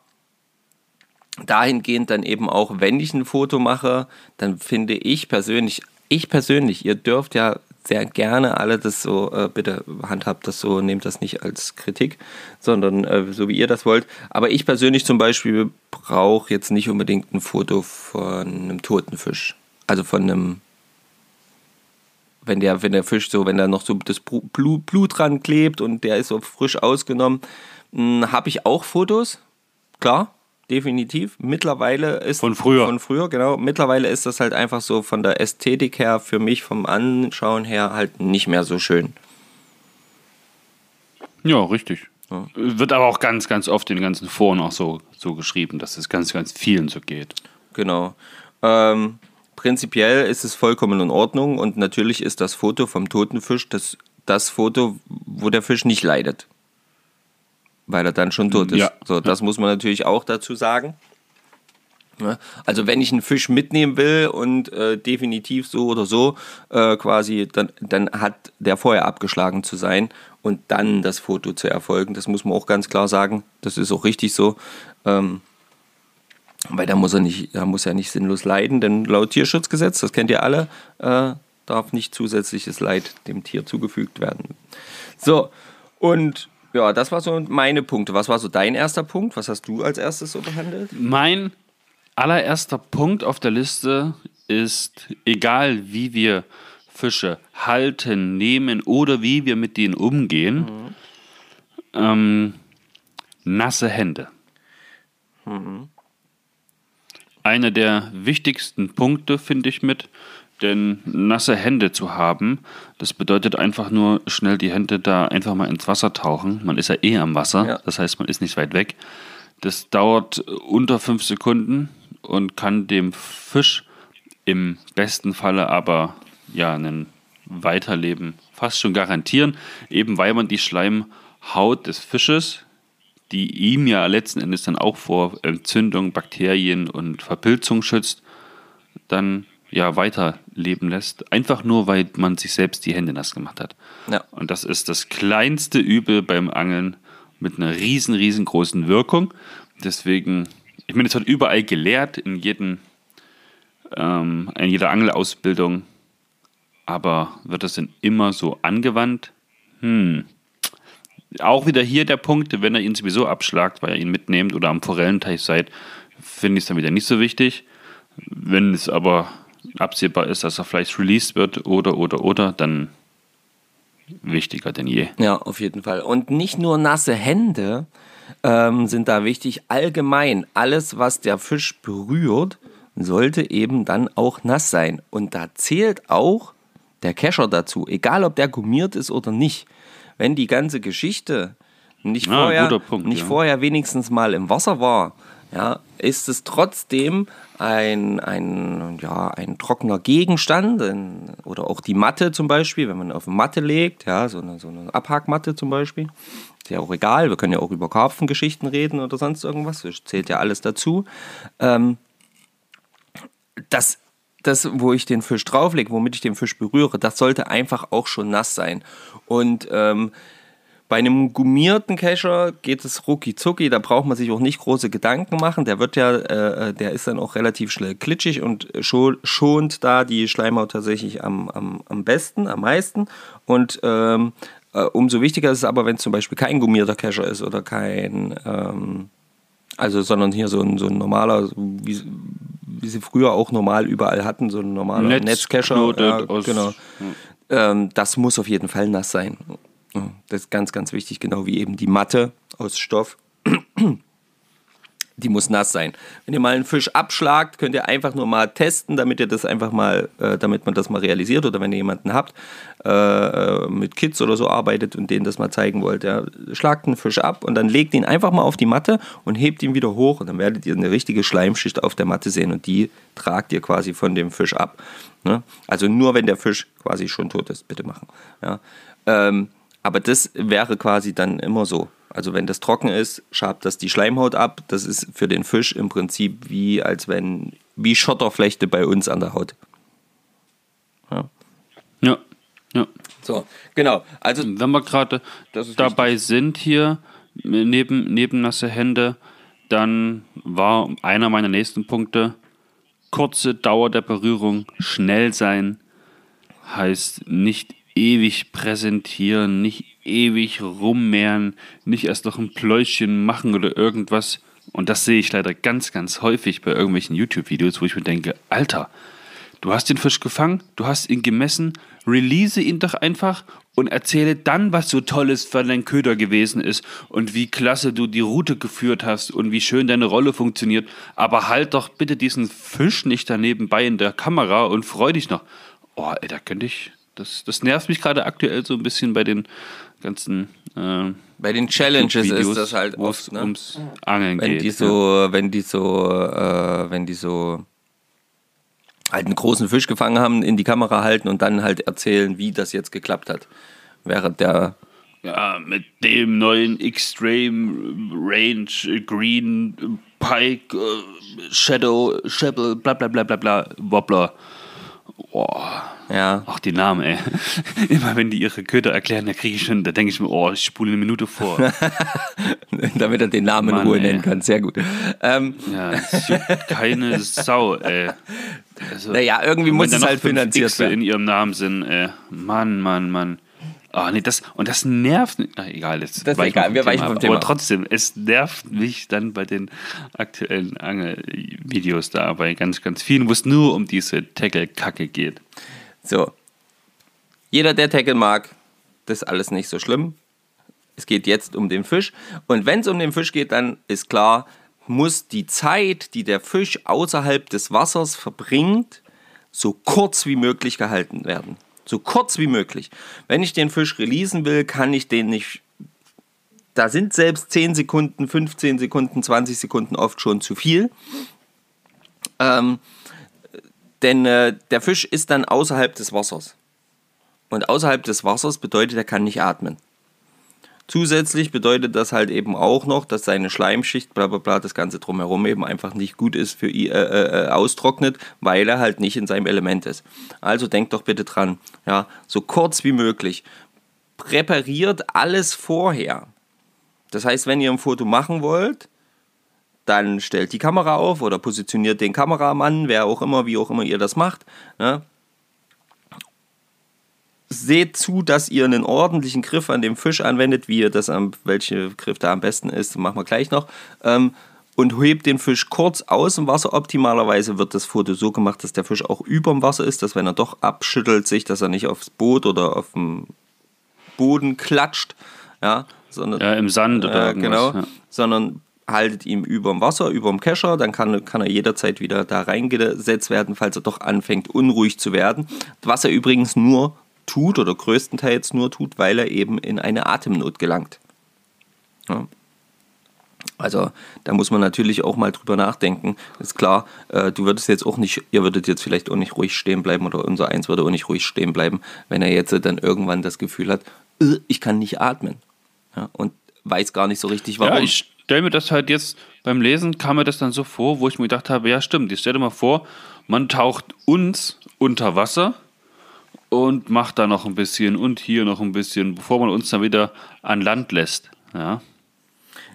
dahingehend dann eben auch, wenn ich ein Foto mache, dann finde ich persönlich, ich persönlich, ihr dürft ja sehr gerne alle das so, äh, bitte handhabt das so, nehmt das nicht als Kritik, sondern äh, so wie ihr das wollt. Aber ich persönlich zum Beispiel brauche jetzt nicht unbedingt ein Foto von einem toten Fisch. Also von einem, wenn der, wenn der Fisch so, wenn da noch so das Blut, Blut dran klebt und der ist so frisch ausgenommen, hm, habe ich auch Fotos, klar, definitiv. Mittlerweile ist Von früher. Von früher, genau. Mittlerweile ist das halt einfach so von der Ästhetik her für mich vom Anschauen her halt nicht mehr so schön. Ja, richtig. Wird aber auch ganz, ganz oft in den ganzen Foren auch so, so geschrieben, dass es ganz, ganz vielen so geht. Genau. Ähm, prinzipiell ist es vollkommen in Ordnung und natürlich ist das Foto vom toten Fisch das, das Foto, wo der Fisch nicht leidet. Weil er dann schon tot ist. Ja. So, das muss man natürlich auch dazu sagen. Ja, Also wenn ich einen Fisch mitnehmen will und äh, definitiv so oder so äh, quasi, dann, dann hat der vorher abgeschlagen zu sein und dann das Foto zu erfolgen. Das muss man auch ganz klar sagen. Das ist auch richtig so. Ähm, weil da muss er nicht, da muss er nicht sinnlos leiden, denn laut Tierschutzgesetz, das kennt ihr alle, äh, darf nicht zusätzliches Leid dem Tier zugefügt werden. So, und ja, das war so meine Punkte. Was war so dein erster Punkt? Was hast du als erstes so behandelt? Mein allererster Punkt auf der Liste ist, egal wie wir Fische halten, nehmen oder wie wir mit denen umgehen, ähm, nasse Hände. Einer der wichtigsten Punkte finde ich mit, denn nasse Hände zu haben, das bedeutet einfach nur schnell die Hände da einfach mal ins Wasser tauchen. Man ist ja eh am Wasser, Ja. das heißt, man ist nicht weit weg. Das dauert unter fünf Sekunden und kann dem Fisch im besten Falle aber ja ein Weiterleben fast schon garantieren, eben weil man die Schleimhaut des Fisches, die ihm ja letzten Endes dann auch vor Entzündung, Bakterien und Verpilzung schützt, dann ja weiterleben lässt. Einfach nur, weil man sich selbst die Hände nass gemacht hat. Ja. Und das ist das kleinste Übel beim Angeln mit einer riesen, riesengroßen Wirkung. Deswegen, ich meine, es wird überall gelehrt, in, jedem, ähm, in jeder Angelausbildung. Aber wird das denn immer so angewandt? Hm. Auch wieder hier der Punkt, wenn er ihn sowieso abschlagt, weil er ihn mitnehmt oder am Forellenteich seid, finde ich es dann wieder nicht so wichtig. Wenn es aber absehbar ist, dass er vielleicht released wird oder, oder, oder, dann wichtiger denn je. Ja, auf jeden Fall. Und nicht nur nasse Hände ähm, sind da wichtig. Allgemein, alles, was der Fisch berührt, sollte eben dann auch nass sein. Und da zählt auch der Kescher dazu, egal ob der gummiert ist oder nicht. Wenn die ganze Geschichte nicht Ah, vorher, Punkt, nicht ja. vorher wenigstens mal im Wasser war, ja, ist es trotzdem ein, ein, ja, ein trockener Gegenstand ein, oder auch die Matte zum Beispiel, wenn man auf eine Matte legt, ja, so eine, so eine Abhakmatte zum Beispiel. Ist ja auch egal, wir können ja auch über Karpfengeschichten reden oder sonst irgendwas, das zählt ja alles dazu. Ähm, das, das, wo ich den Fisch drauflege, womit ich den Fisch berühre, das sollte einfach auch schon nass sein. Und ähm, bei einem gummierten Kescher geht es rucki zucki, da braucht man sich auch nicht große Gedanken machen. Der wird ja, äh, der ist dann auch relativ schnell glitschig und scho- schont da die Schleimhaut tatsächlich am, am, am besten, am meisten. Und ähm, äh, umso wichtiger ist es aber, wenn es zum Beispiel kein gummierter Kescher ist oder kein, ähm, also sondern hier so ein, so ein normaler, wie, wie sie früher auch normal überall hatten, so ein normaler Netz aus- genau. Ähm, das muss auf jeden Fall nass sein. Ja, Das ist ganz, ganz wichtig, genau wie eben die Matte aus Stoff. Die muss nass sein. Wenn ihr mal einen Fisch abschlagt, könnt ihr einfach nur mal testen, damit ihr das einfach mal, äh, damit man das mal realisiert oder wenn ihr jemanden habt, äh, mit Kids oder so arbeitet und denen das mal zeigen wollt, ja, schlagt einen Fisch ab und dann legt ihn einfach mal auf die Matte und hebt ihn wieder hoch und dann werdet ihr eine richtige Schleimschicht auf der Matte sehen und die tragt ihr quasi von dem Fisch ab. Ne? Also nur wenn der Fisch quasi schon tot ist, bitte machen. Ja? Ähm, aber das wäre quasi dann immer so. Also wenn das trocken ist, schabt das die Schleimhaut ab. Das ist für den Fisch im Prinzip wie als wenn wie Schotterflechte bei uns an der Haut. Ja, ja. So, genau. Also Wenn wir gerade dabei sind hier, neben, neben nasse Hände, dann war einer meiner nächsten Punkte kurze Dauer der Berührung, schnell sein, heißt nicht ewig präsentieren, nicht ewig rummehren, nicht erst noch ein Pläuschen machen oder irgendwas. Und das sehe ich leider ganz, ganz häufig bei irgendwelchen YouTube-Videos, wo ich mir denke, Alter, du hast den Fisch gefangen, du hast ihn gemessen, release ihn doch einfach und erzähle dann, was so Tolles für dein Köder gewesen ist und wie klasse du die Route geführt hast und wie schön deine Rolle funktioniert. Aber halt doch bitte diesen Fisch nicht daneben bei in der Kamera und freu dich noch. Oh, ey, da könnte ich. Das, das nervt mich gerade aktuell so ein bisschen bei den ganzen. Äh, Bei den Challenges ist das halt oft, ne? ums Angeln wenn geht. die so, wenn die so, äh, wenn die so halt einen großen Fisch gefangen haben, in die Kamera halten und dann halt erzählen, wie das jetzt geklappt hat. Während der Ja, mit dem neuen Extreme Range Green Pike äh, Shadow Shebel bla bla bla bla bla Wobbler. Boah. Ja, Ach, die Namen, ey. [LAUGHS] Immer wenn die ihre Köder erklären, da kriege ich schon, da denke ich mir, oh, ich spule eine Minute vor. [LAUGHS] damit er den Namen in Mann, Ruhe ey. nennen kann. Sehr gut. Ähm, Ja, es juckt keine [LAUGHS] Sau, ey. Also, naja, irgendwie muss es halt finanziert Xe in werden. ihrem Namen sind, ey. Mann, Mann, Mann. Ah, nee, das, und das nervt mich. Na, egal, jetzt Das ist egal, wir weichen vom. Thema Aber trotzdem, es nervt mich dann bei den aktuellen Angelvideos da, bei ganz, ganz vielen, wo es nur um diese Tackle-Kacke geht. So. Jeder, der Tackle mag, das ist alles nicht so schlimm. Es geht jetzt um den Fisch. Und wenn es um den Fisch geht, dann ist klar, muss die Zeit, die der Fisch außerhalb des Wassers verbringt, so kurz wie möglich gehalten werden. So kurz wie möglich. Wenn ich den Fisch releasen will, kann ich den nicht. Da sind selbst 10 Sekunden, 15 Sekunden, 20 Sekunden oft schon zu viel. Ähm, denn äh, der Fisch ist dann außerhalb des Wassers. Und außerhalb des Wassers bedeutet, er kann nicht atmen. Zusätzlich bedeutet das halt eben auch noch, dass seine Schleimschicht, bla bla bla, das Ganze drumherum eben einfach nicht gut ist für ihn, äh, äh, äh, austrocknet, weil er halt nicht in seinem Element ist. Also denkt doch bitte dran, ja, so kurz wie möglich. Präpariert alles vorher. Das heißt, wenn ihr ein Foto machen wollt, dann stellt die Kamera auf oder positioniert den Kameramann, wer auch immer, wie auch immer ihr das macht. Ne? Seht zu, dass ihr einen ordentlichen Griff an dem Fisch anwendet, wie ihr das am, welche Griff da am besten ist, machen wir gleich noch. Ähm, und hebt den Fisch kurz aus dem Wasser. Optimalerweise wird das Foto so gemacht, dass der Fisch auch über dem Wasser ist, dass wenn er doch abschüttelt sich, dass er nicht aufs Boot oder auf dem Boden klatscht, ja, sondern Ja, im Sand oder äh, genau, Ja. sondern haltet ihm über dem Wasser, über dem Kescher, dann kann, kann er jederzeit wieder da reingesetzt werden, falls er doch anfängt unruhig zu werden. Was er übrigens nur tut oder größtenteils nur tut, weil er eben in eine Atemnot gelangt. Ja. Also da muss man natürlich auch mal drüber nachdenken. Ist klar, äh, du würdest jetzt auch nicht, ihr würdet jetzt vielleicht auch nicht ruhig stehen bleiben oder unser Eins würde auch nicht ruhig stehen bleiben, wenn er jetzt dann irgendwann das Gefühl hat, "Äh, ich kann nicht atmen. Ja, und weiß gar nicht so richtig warum. Ja, ich stelle mir das halt jetzt, beim Lesen kam mir das dann so vor, wo ich mir gedacht habe, ja stimmt, ich stell dir mal vor, man taucht uns unter Wasser und macht da noch ein bisschen und hier noch ein bisschen, bevor man uns dann wieder an Land lässt. Ja,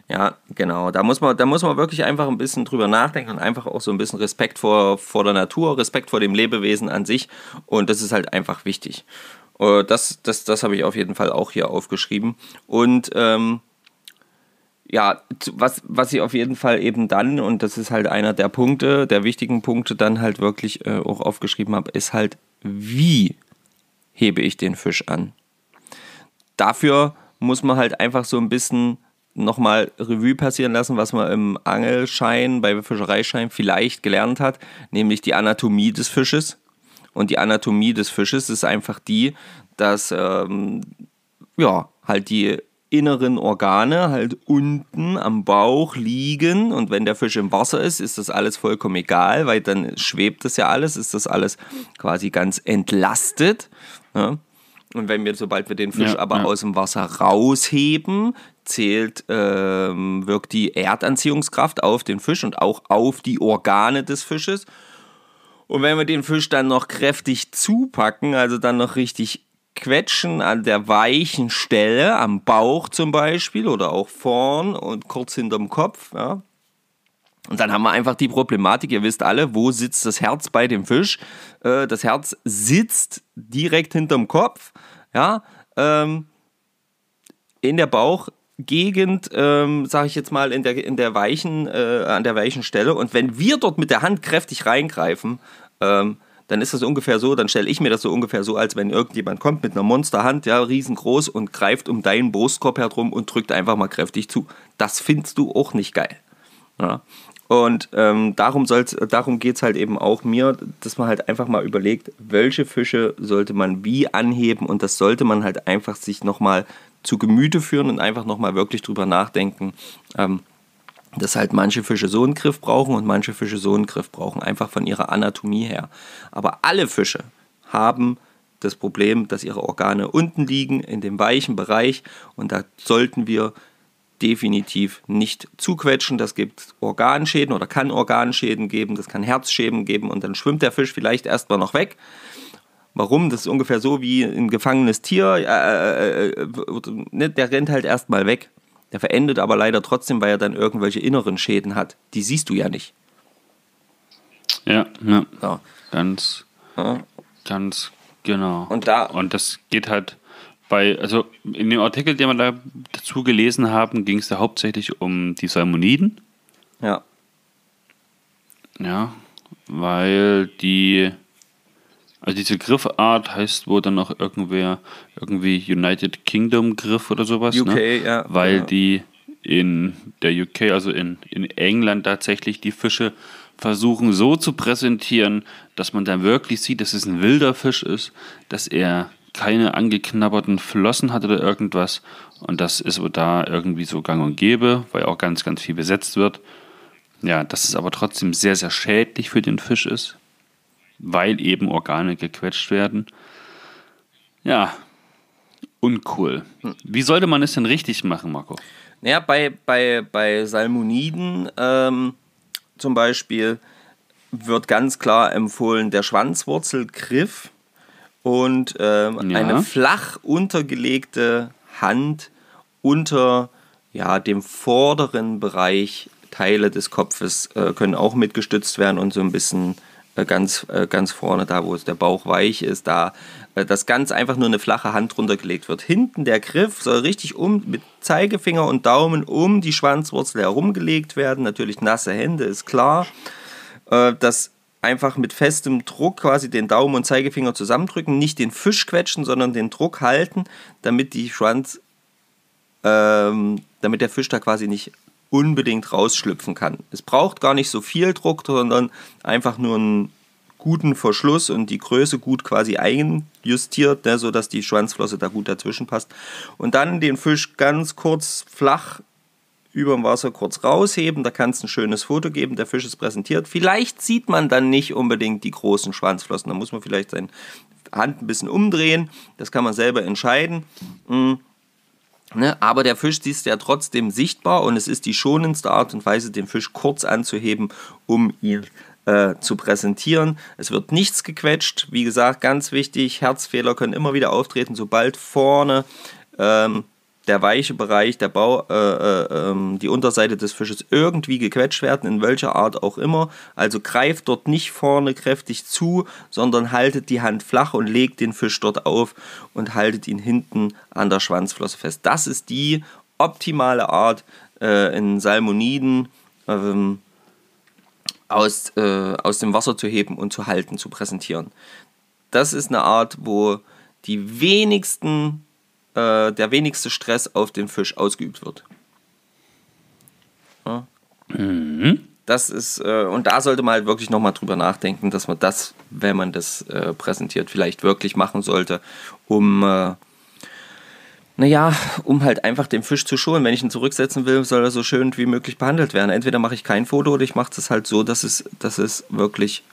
Ja, genau. Da muss man, da muss man wirklich einfach ein bisschen drüber nachdenken und einfach auch so ein bisschen Respekt vor, vor der Natur, Respekt vor dem Lebewesen an sich. Und das ist halt einfach wichtig. Äh, Das, das, das habe ich auf jeden Fall auch hier aufgeschrieben. Und ähm, ja, was, was ich auf jeden Fall eben dann, und das ist halt einer der Punkte, der wichtigen Punkte, dann halt wirklich äh, auch aufgeschrieben habe, ist halt, wie hebe ich den Fisch an? Dafür muss man halt einfach so ein bisschen nochmal Revue passieren lassen, was man im Angelschein, bei Fischereischein vielleicht gelernt hat, nämlich die Anatomie des Fisches. Und die Anatomie des Fisches ist einfach die, dass ähm, ja, halt die inneren Organe halt unten am Bauch liegen und wenn der Fisch im Wasser ist, ist das alles vollkommen egal, weil dann schwebt das ja alles, ist das alles quasi ganz entlastet. Ja? Und wenn wir, sobald wir den Fisch Ja, aber ja. aus dem Wasser rausheben, zählt, ähm, wirkt die Erdanziehungskraft auf den Fisch und auch auf die Organe des Fisches. Und wenn wir den Fisch dann noch kräftig zupacken, also dann noch richtig quetschen an der weichen Stelle, am Bauch zum Beispiel oder auch vorn und kurz hinterm Kopf, ja, Und dann haben wir einfach die Problematik, ihr wisst alle, wo sitzt das Herz bei dem Fisch? Äh, das Herz sitzt direkt hinterm Kopf, ja, ähm, in der Bauchgegend, ähm, sage ich jetzt mal, in der, in der weichen, äh, an der weichen Stelle. Und wenn wir dort mit der Hand kräftig reingreifen, ähm, dann ist das ungefähr so, dann stelle ich mir das so ungefähr so, als wenn irgendjemand kommt mit einer Monsterhand, ja, riesengroß und greift um deinen Brustkorb herum und drückt einfach mal kräftig zu. Das findest du auch nicht geil. Ja. Und ähm, darum, darum geht es halt eben auch mir, dass man halt einfach mal überlegt, welche Fische sollte man wie anheben und das sollte man halt einfach sich nochmal zu Gemüte führen und einfach nochmal wirklich drüber nachdenken, ähm, dass halt manche Fische so einen Griff brauchen und manche Fische so einen Griff brauchen, einfach von ihrer Anatomie her. Aber alle Fische haben das Problem, dass ihre Organe unten liegen, in dem weichen Bereich und da sollten wir definitiv nicht zuquetschen. Das gibt Organschäden oder kann Organschäden geben, das kann Herzschäden geben und dann schwimmt der Fisch vielleicht erstmal noch weg. Warum? Das ist ungefähr so wie ein gefangenes Tier. Äh, äh, äh, der rennt halt erstmal weg. Der verendet aber leider trotzdem, weil er dann irgendwelche inneren Schäden hat. Die siehst du ja nicht. Ja, ja. ja. Ganz, ja. ganz genau. Und da. Und das geht halt bei, also in dem Artikel, den wir da dazu gelesen haben, ging es da hauptsächlich um die Salmoniden. Ja. Ja, weil die also diese Griffart heißt wohl dann noch irgendwer, irgendwie United Kingdom Griff oder sowas. UK, ne? ja. Weil ja. die in der UK, also in, in England tatsächlich die Fische versuchen so zu präsentieren, dass man dann wirklich sieht, dass es ein wilder Fisch ist, dass er keine angeknabberten Flossen hat oder irgendwas. Und das ist da irgendwie so gang und gäbe, weil auch ganz, ganz viel besetzt wird. Ja, dass es aber trotzdem sehr, sehr schädlich für den Fisch ist, weil eben Organe gequetscht werden. Ja, uncool. Wie sollte man es denn richtig machen, Marco? Naja, bei, bei, bei Salmoniden ähm, zum Beispiel wird ganz klar empfohlen der Schwanzwurzelgriff und ähm, ja. eine flach untergelegte Hand unter ja, dem vorderen Bereich Teile des Kopfes äh, können auch mitgestützt werden und so ein bisschen ganz, äh, ganz vorne, da wo es der Bauch weich ist, da äh, das ganz einfach nur eine flache Hand runtergelegt wird. Hinten der Griff soll richtig um mit Zeigefinger und Daumen um die Schwanzwurzel herumgelegt werden. Natürlich nasse Hände, ist klar. Das einfach mit festem Druck quasi den Daumen und Zeigefinger zusammendrücken, nicht den Fisch quetschen, sondern den Druck halten, damit die Schwanz, ähm, damit der Fisch da quasi nicht unbedingt rausschlüpfen kann. Es braucht gar nicht so viel Druck, sondern einfach nur einen guten Verschluss und die Größe gut quasi einjustiert, ne, sodass die Schwanzflosse da gut dazwischen passt. Und dann den Fisch ganz kurz flach über dem Wasser kurz rausheben, da kann es ein schönes Foto geben, der Fisch ist präsentiert. Vielleicht sieht man dann nicht unbedingt die großen Schwanzflossen, da muss man vielleicht seine Hand ein bisschen umdrehen, das kann man selber entscheiden. Mhm. Ne? Aber der Fisch ist ja trotzdem sichtbar und es ist die schonendste Art und Weise, den Fisch kurz anzuheben, um ihn äh, zu präsentieren. Es wird nichts gequetscht. Wie gesagt, ganz wichtig, Herzfehler können immer wieder auftreten, sobald vorne ähm, der weiche Bereich, der Bau, äh, äh, ähm, die Unterseite des Fisches irgendwie gequetscht werden, in welcher Art auch immer. Also greift dort nicht vorne kräftig zu, sondern haltet die Hand flach und legt den Fisch dort auf und haltet ihn hinten an der Schwanzflosse fest. Das ist die optimale Art, äh, in Salmoniden ähm, aus, äh, aus dem Wasser zu heben und zu halten, zu präsentieren. Das ist eine Art, wo die wenigsten äh, der wenigste Stress auf den Fisch ausgeübt wird. Ja. Mhm. Das ist, äh, und da sollte man halt wirklich nochmal drüber nachdenken, dass man das, wenn man das äh, präsentiert, vielleicht wirklich machen sollte, um, äh, naja, um halt einfach den Fisch zu schonen. Wenn ich ihn zurücksetzen will, soll er so schön wie möglich behandelt werden. Entweder mache ich kein Foto oder ich mache es halt so, dass es, dass es wirklich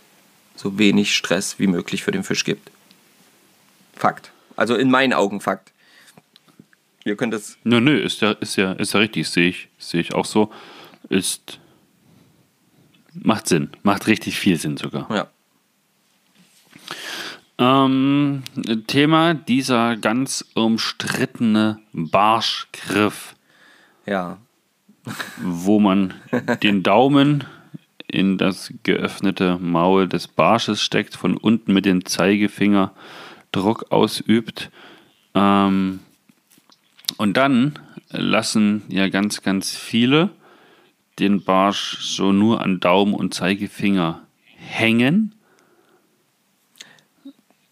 so wenig Stress wie möglich für den Fisch gibt. Fakt. Also in meinen Augen Fakt. Ihr könnt es. Nö, nö, ist ja, ist ja, ist ja richtig, sehe ich, sehe ich auch so. Ist. Macht Sinn, macht richtig viel Sinn sogar. Ja. Ähm, Thema dieser ganz umstrittene Barschgriff. Ja. Wo man den Daumen in das geöffnete Maul des Barsches steckt, von unten mit dem Zeigefinger Druck ausübt. Ähm, und dann lassen ja ganz, ganz viele den Barsch so nur an Daumen und Zeigefinger hängen.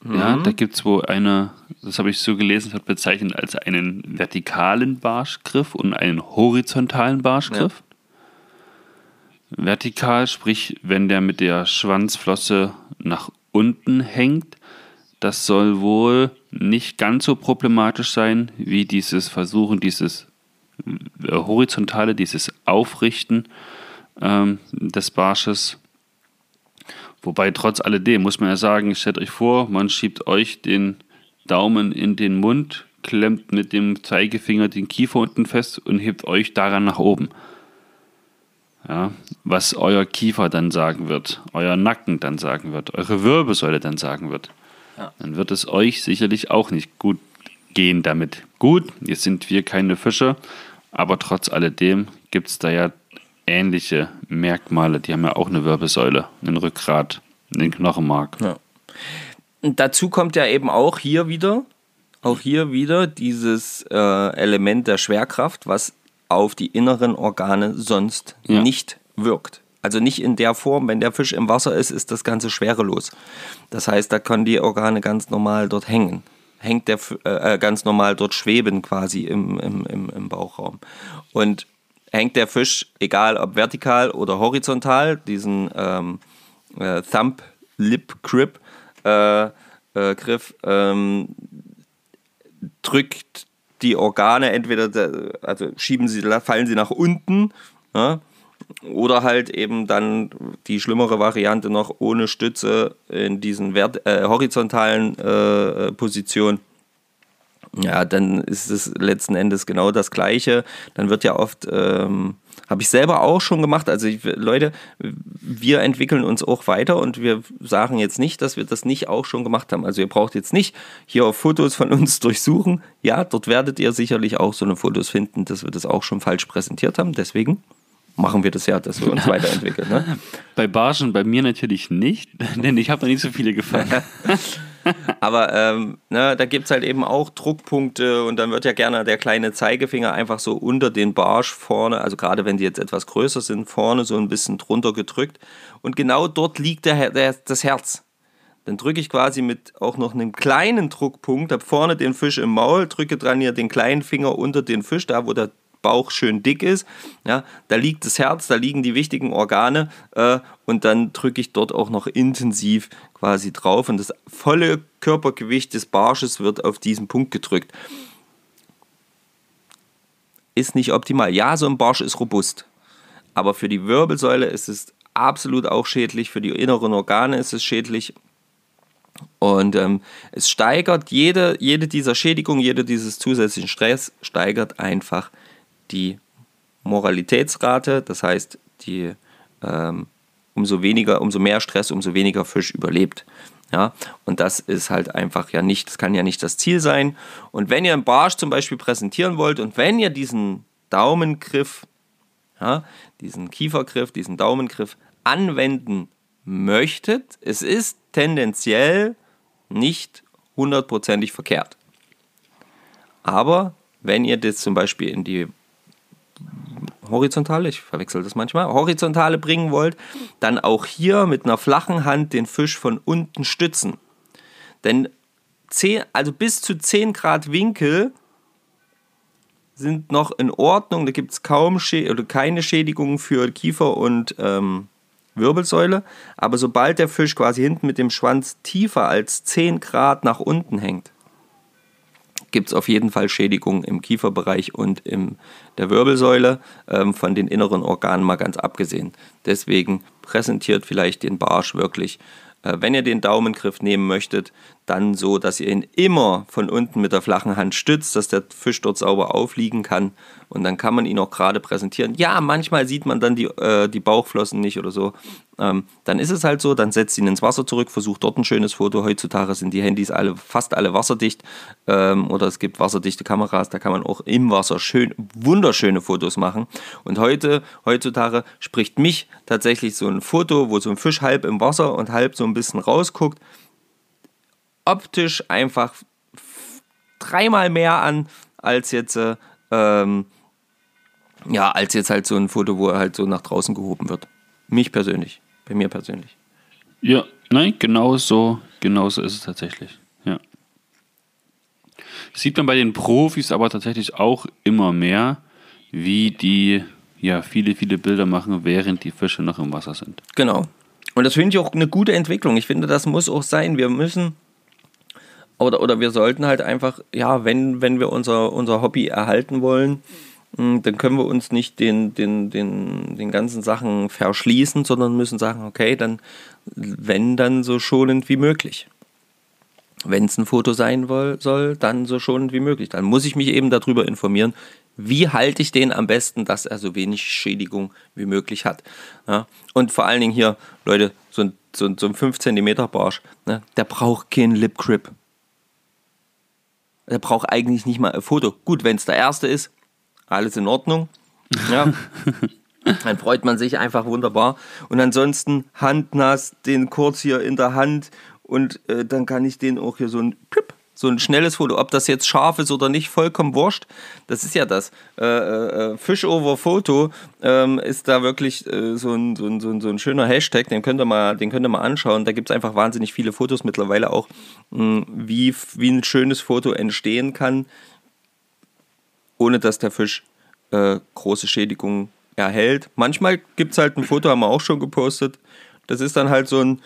Ja, da gibt es wohl eine, das habe ich so gelesen, wird bezeichnet als einen vertikalen Barschgriff und einen horizontalen Barschgriff. Vertikal, sprich, wenn der mit der Schwanzflosse nach unten hängt, das soll wohl nicht ganz so problematisch sein wie dieses Versuchen, dieses äh, horizontale, dieses Aufrichten ähm, des Barsches. Wobei trotz alledem muss man ja sagen, stellt euch vor, man schiebt euch den Daumen in den Mund, klemmt mit dem Zeigefinger den Kiefer unten fest und hebt euch daran nach oben. Ja, was euer Kiefer dann sagen wird, euer Nacken dann sagen wird, eure Wirbelsäule dann sagen wird, Ja. dann wird es euch sicherlich auch nicht gut gehen damit. Gut, jetzt sind wir keine Fische, aber trotz alledem gibt es da ja ähnliche Merkmale. Die haben ja auch eine Wirbelsäule, einen Rückgrat, einen Knochenmark. Ja. Und dazu kommt ja eben auch hier wieder, auch hier wieder dieses äh, Element der Schwerkraft, was auf die inneren Organe sonst Ja. nicht wirkt. Also nicht in der Form, wenn der Fisch im Wasser ist, ist das Ganze schwerelos. Das heißt, da können die Organe ganz normal dort hängen. Hängt der äh, äh, ganz normal dort schweben quasi im, im, im, im Bauchraum. Und hängt der Fisch, egal ob vertikal oder horizontal, diesen ähm, äh, Thumb Lip Grip äh, äh, Griff, ähm, drückt die Organe entweder, de- also schieben sie, fallen sie nach unten, ja, oder halt eben dann die schlimmere Variante noch ohne Stütze in diesen vert äh, horizontalen äh, Positionen. Ja, dann ist es letzten Endes genau das Gleiche. Dann wird ja oft, ähm, habe ich selber auch schon gemacht. Also ich, Leute, wir entwickeln uns auch weiter und wir sagen jetzt nicht, dass wir das nicht auch schon gemacht haben. Also ihr braucht jetzt nicht hier auf Fotos von uns [LAUGHS] durchsuchen. Ja, dort werdet ihr sicherlich auch so eine Fotos finden, dass wir das auch schon falsch präsentiert haben. Deswegen machen wir das ja, dass wir uns weiterentwickeln. Ne? [LAUGHS] Bei Barschen bei mir natürlich nicht, [LAUGHS] denn ich habe noch nicht so viele gefangen. [LAUGHS] Aber ähm, ne, da gibt es halt eben auch Druckpunkte und dann wird ja gerne der kleine Zeigefinger einfach so unter den Barsch vorne, also gerade wenn die jetzt etwas größer sind, vorne so ein bisschen drunter gedrückt. Und genau dort liegt der, der, das Herz. Dann drücke ich quasi mit auch noch einem kleinen Druckpunkt, habe vorne den Fisch im Maul, drücke dran hier den kleinen Finger unter den Fisch, da wo der Bauch schön dick ist. Ja, da liegt das Herz, da liegen die wichtigen Organe äh, und dann drücke ich dort auch noch intensiv quasi drauf und das volle Körpergewicht des Barsches wird auf diesen Punkt gedrückt. Ist nicht optimal. Ja, so ein Barsch ist robust, aber für die Wirbelsäule ist es absolut auch schädlich, für die inneren Organe ist es schädlich. Und ähm, es steigert jede, jede dieser Schädigung, jede dieses zusätzlichen Stress, steigert einfach die Moralitätsrate. Das heißt, die, ähm, umso weniger, umso mehr Stress, umso weniger Fisch überlebt. Ja, und das ist halt einfach ja nicht, das kann ja nicht das Ziel sein. Und wenn ihr einen Barsch zum Beispiel präsentieren wollt und wenn ihr diesen Daumengriff, ja, diesen Kiefergriff, diesen Daumengriff anwenden möchtet, es ist tendenziell nicht hundertprozentig verkehrt. Aber wenn ihr das zum Beispiel in die horizontale, ich verwechsel das manchmal, horizontale bringen wollt, dann auch hier mit einer flachen Hand den Fisch von unten stützen. Denn 10, also bis zu 10 Grad Winkel sind noch in Ordnung. Da gibt es kaum Schä oder keine Schädigungen für Kiefer und ähm, Wirbelsäule. Aber sobald der Fisch quasi hinten mit dem Schwanz tiefer als 10 Grad nach unten hängt, gibt es auf jeden Fall Schädigungen im Kieferbereich und in der Wirbelsäule, ähm, von den inneren Organen mal ganz abgesehen. Deswegen präsentiert vielleicht den Barsch wirklich. Äh, wenn ihr den Daumengriff nehmen möchtet, dann so, dass ihr ihn immer von unten mit der flachen Hand stützt, dass der Fisch dort sauber aufliegen kann und dann kann man ihn auch gerade präsentieren. Ja, manchmal sieht man dann die, äh, die Bauchflossen nicht oder so. Ähm, dann ist es halt so, dann setzt ihn ins Wasser zurück, versucht dort ein schönes Foto. Heutzutage sind die Handys alle, fast alle wasserdicht ähm, oder es gibt wasserdichte Kameras, da kann man auch im Wasser schön, wunderschöne Fotos machen. Und heute, heutzutage spricht mich tatsächlich so ein Foto, wo so ein Fisch halb im Wasser und halb so ein bisschen rausguckt, optisch einfach dreimal mehr an als jetzt, äh, ähm, ja, als jetzt halt so ein Foto, wo er halt so nach draußen gehoben wird. Mich persönlich, bei mir persönlich. Ja, nein, genau so, genau so ist es tatsächlich. Ja. Sieht man bei den Profis aber tatsächlich auch immer mehr, wie die ja viele, viele Bilder machen, während die Fische noch im Wasser sind. Genau. Und das finde ich auch eine gute Entwicklung. Ich finde, das muss auch sein. Wir müssen oder, oder wir sollten halt einfach, ja, wenn, wenn wir unser, unser Hobby erhalten wollen, mh, dann können wir uns nicht den, den, den, den ganzen Sachen verschließen, sondern müssen sagen, okay, dann, wenn dann so schonend wie möglich. Wenn es ein Foto sein soll, dann so schonend wie möglich. Dann muss ich mich eben darüber informieren, wie halte ich den am besten, dass er so wenig Schädigung wie möglich hat. Ja? Und vor allen Dingen hier, Leute, so ein, so ein, so ein 5 cm Barsch, ne, der braucht keinen Lip Grip. Der braucht eigentlich nicht mal ein Foto. Gut, wenn es der erste ist, alles in Ordnung. Ja. [LAUGHS] Dann freut man sich einfach wunderbar. Und ansonsten handnass, den kurz hier in der Hand und äh, dann kann ich den auch hier so ein Plüpp, so ein schnelles Foto, ob das jetzt scharf ist oder nicht, vollkommen wurscht. Das ist ja das. Äh, äh, Fish over Photo ähm, ist da wirklich äh, so, ein, so, ein, so, ein, so ein schöner Hashtag, den könnt ihr mal, den könnt ihr mal anschauen. Da gibt es einfach wahnsinnig viele Fotos mittlerweile auch, mh, wie, wie ein schönes Foto entstehen kann, ohne dass der Fisch äh, große Schädigungen erhält. Manchmal gibt es halt ein Foto, haben wir auch schon gepostet. Das ist dann halt so ein,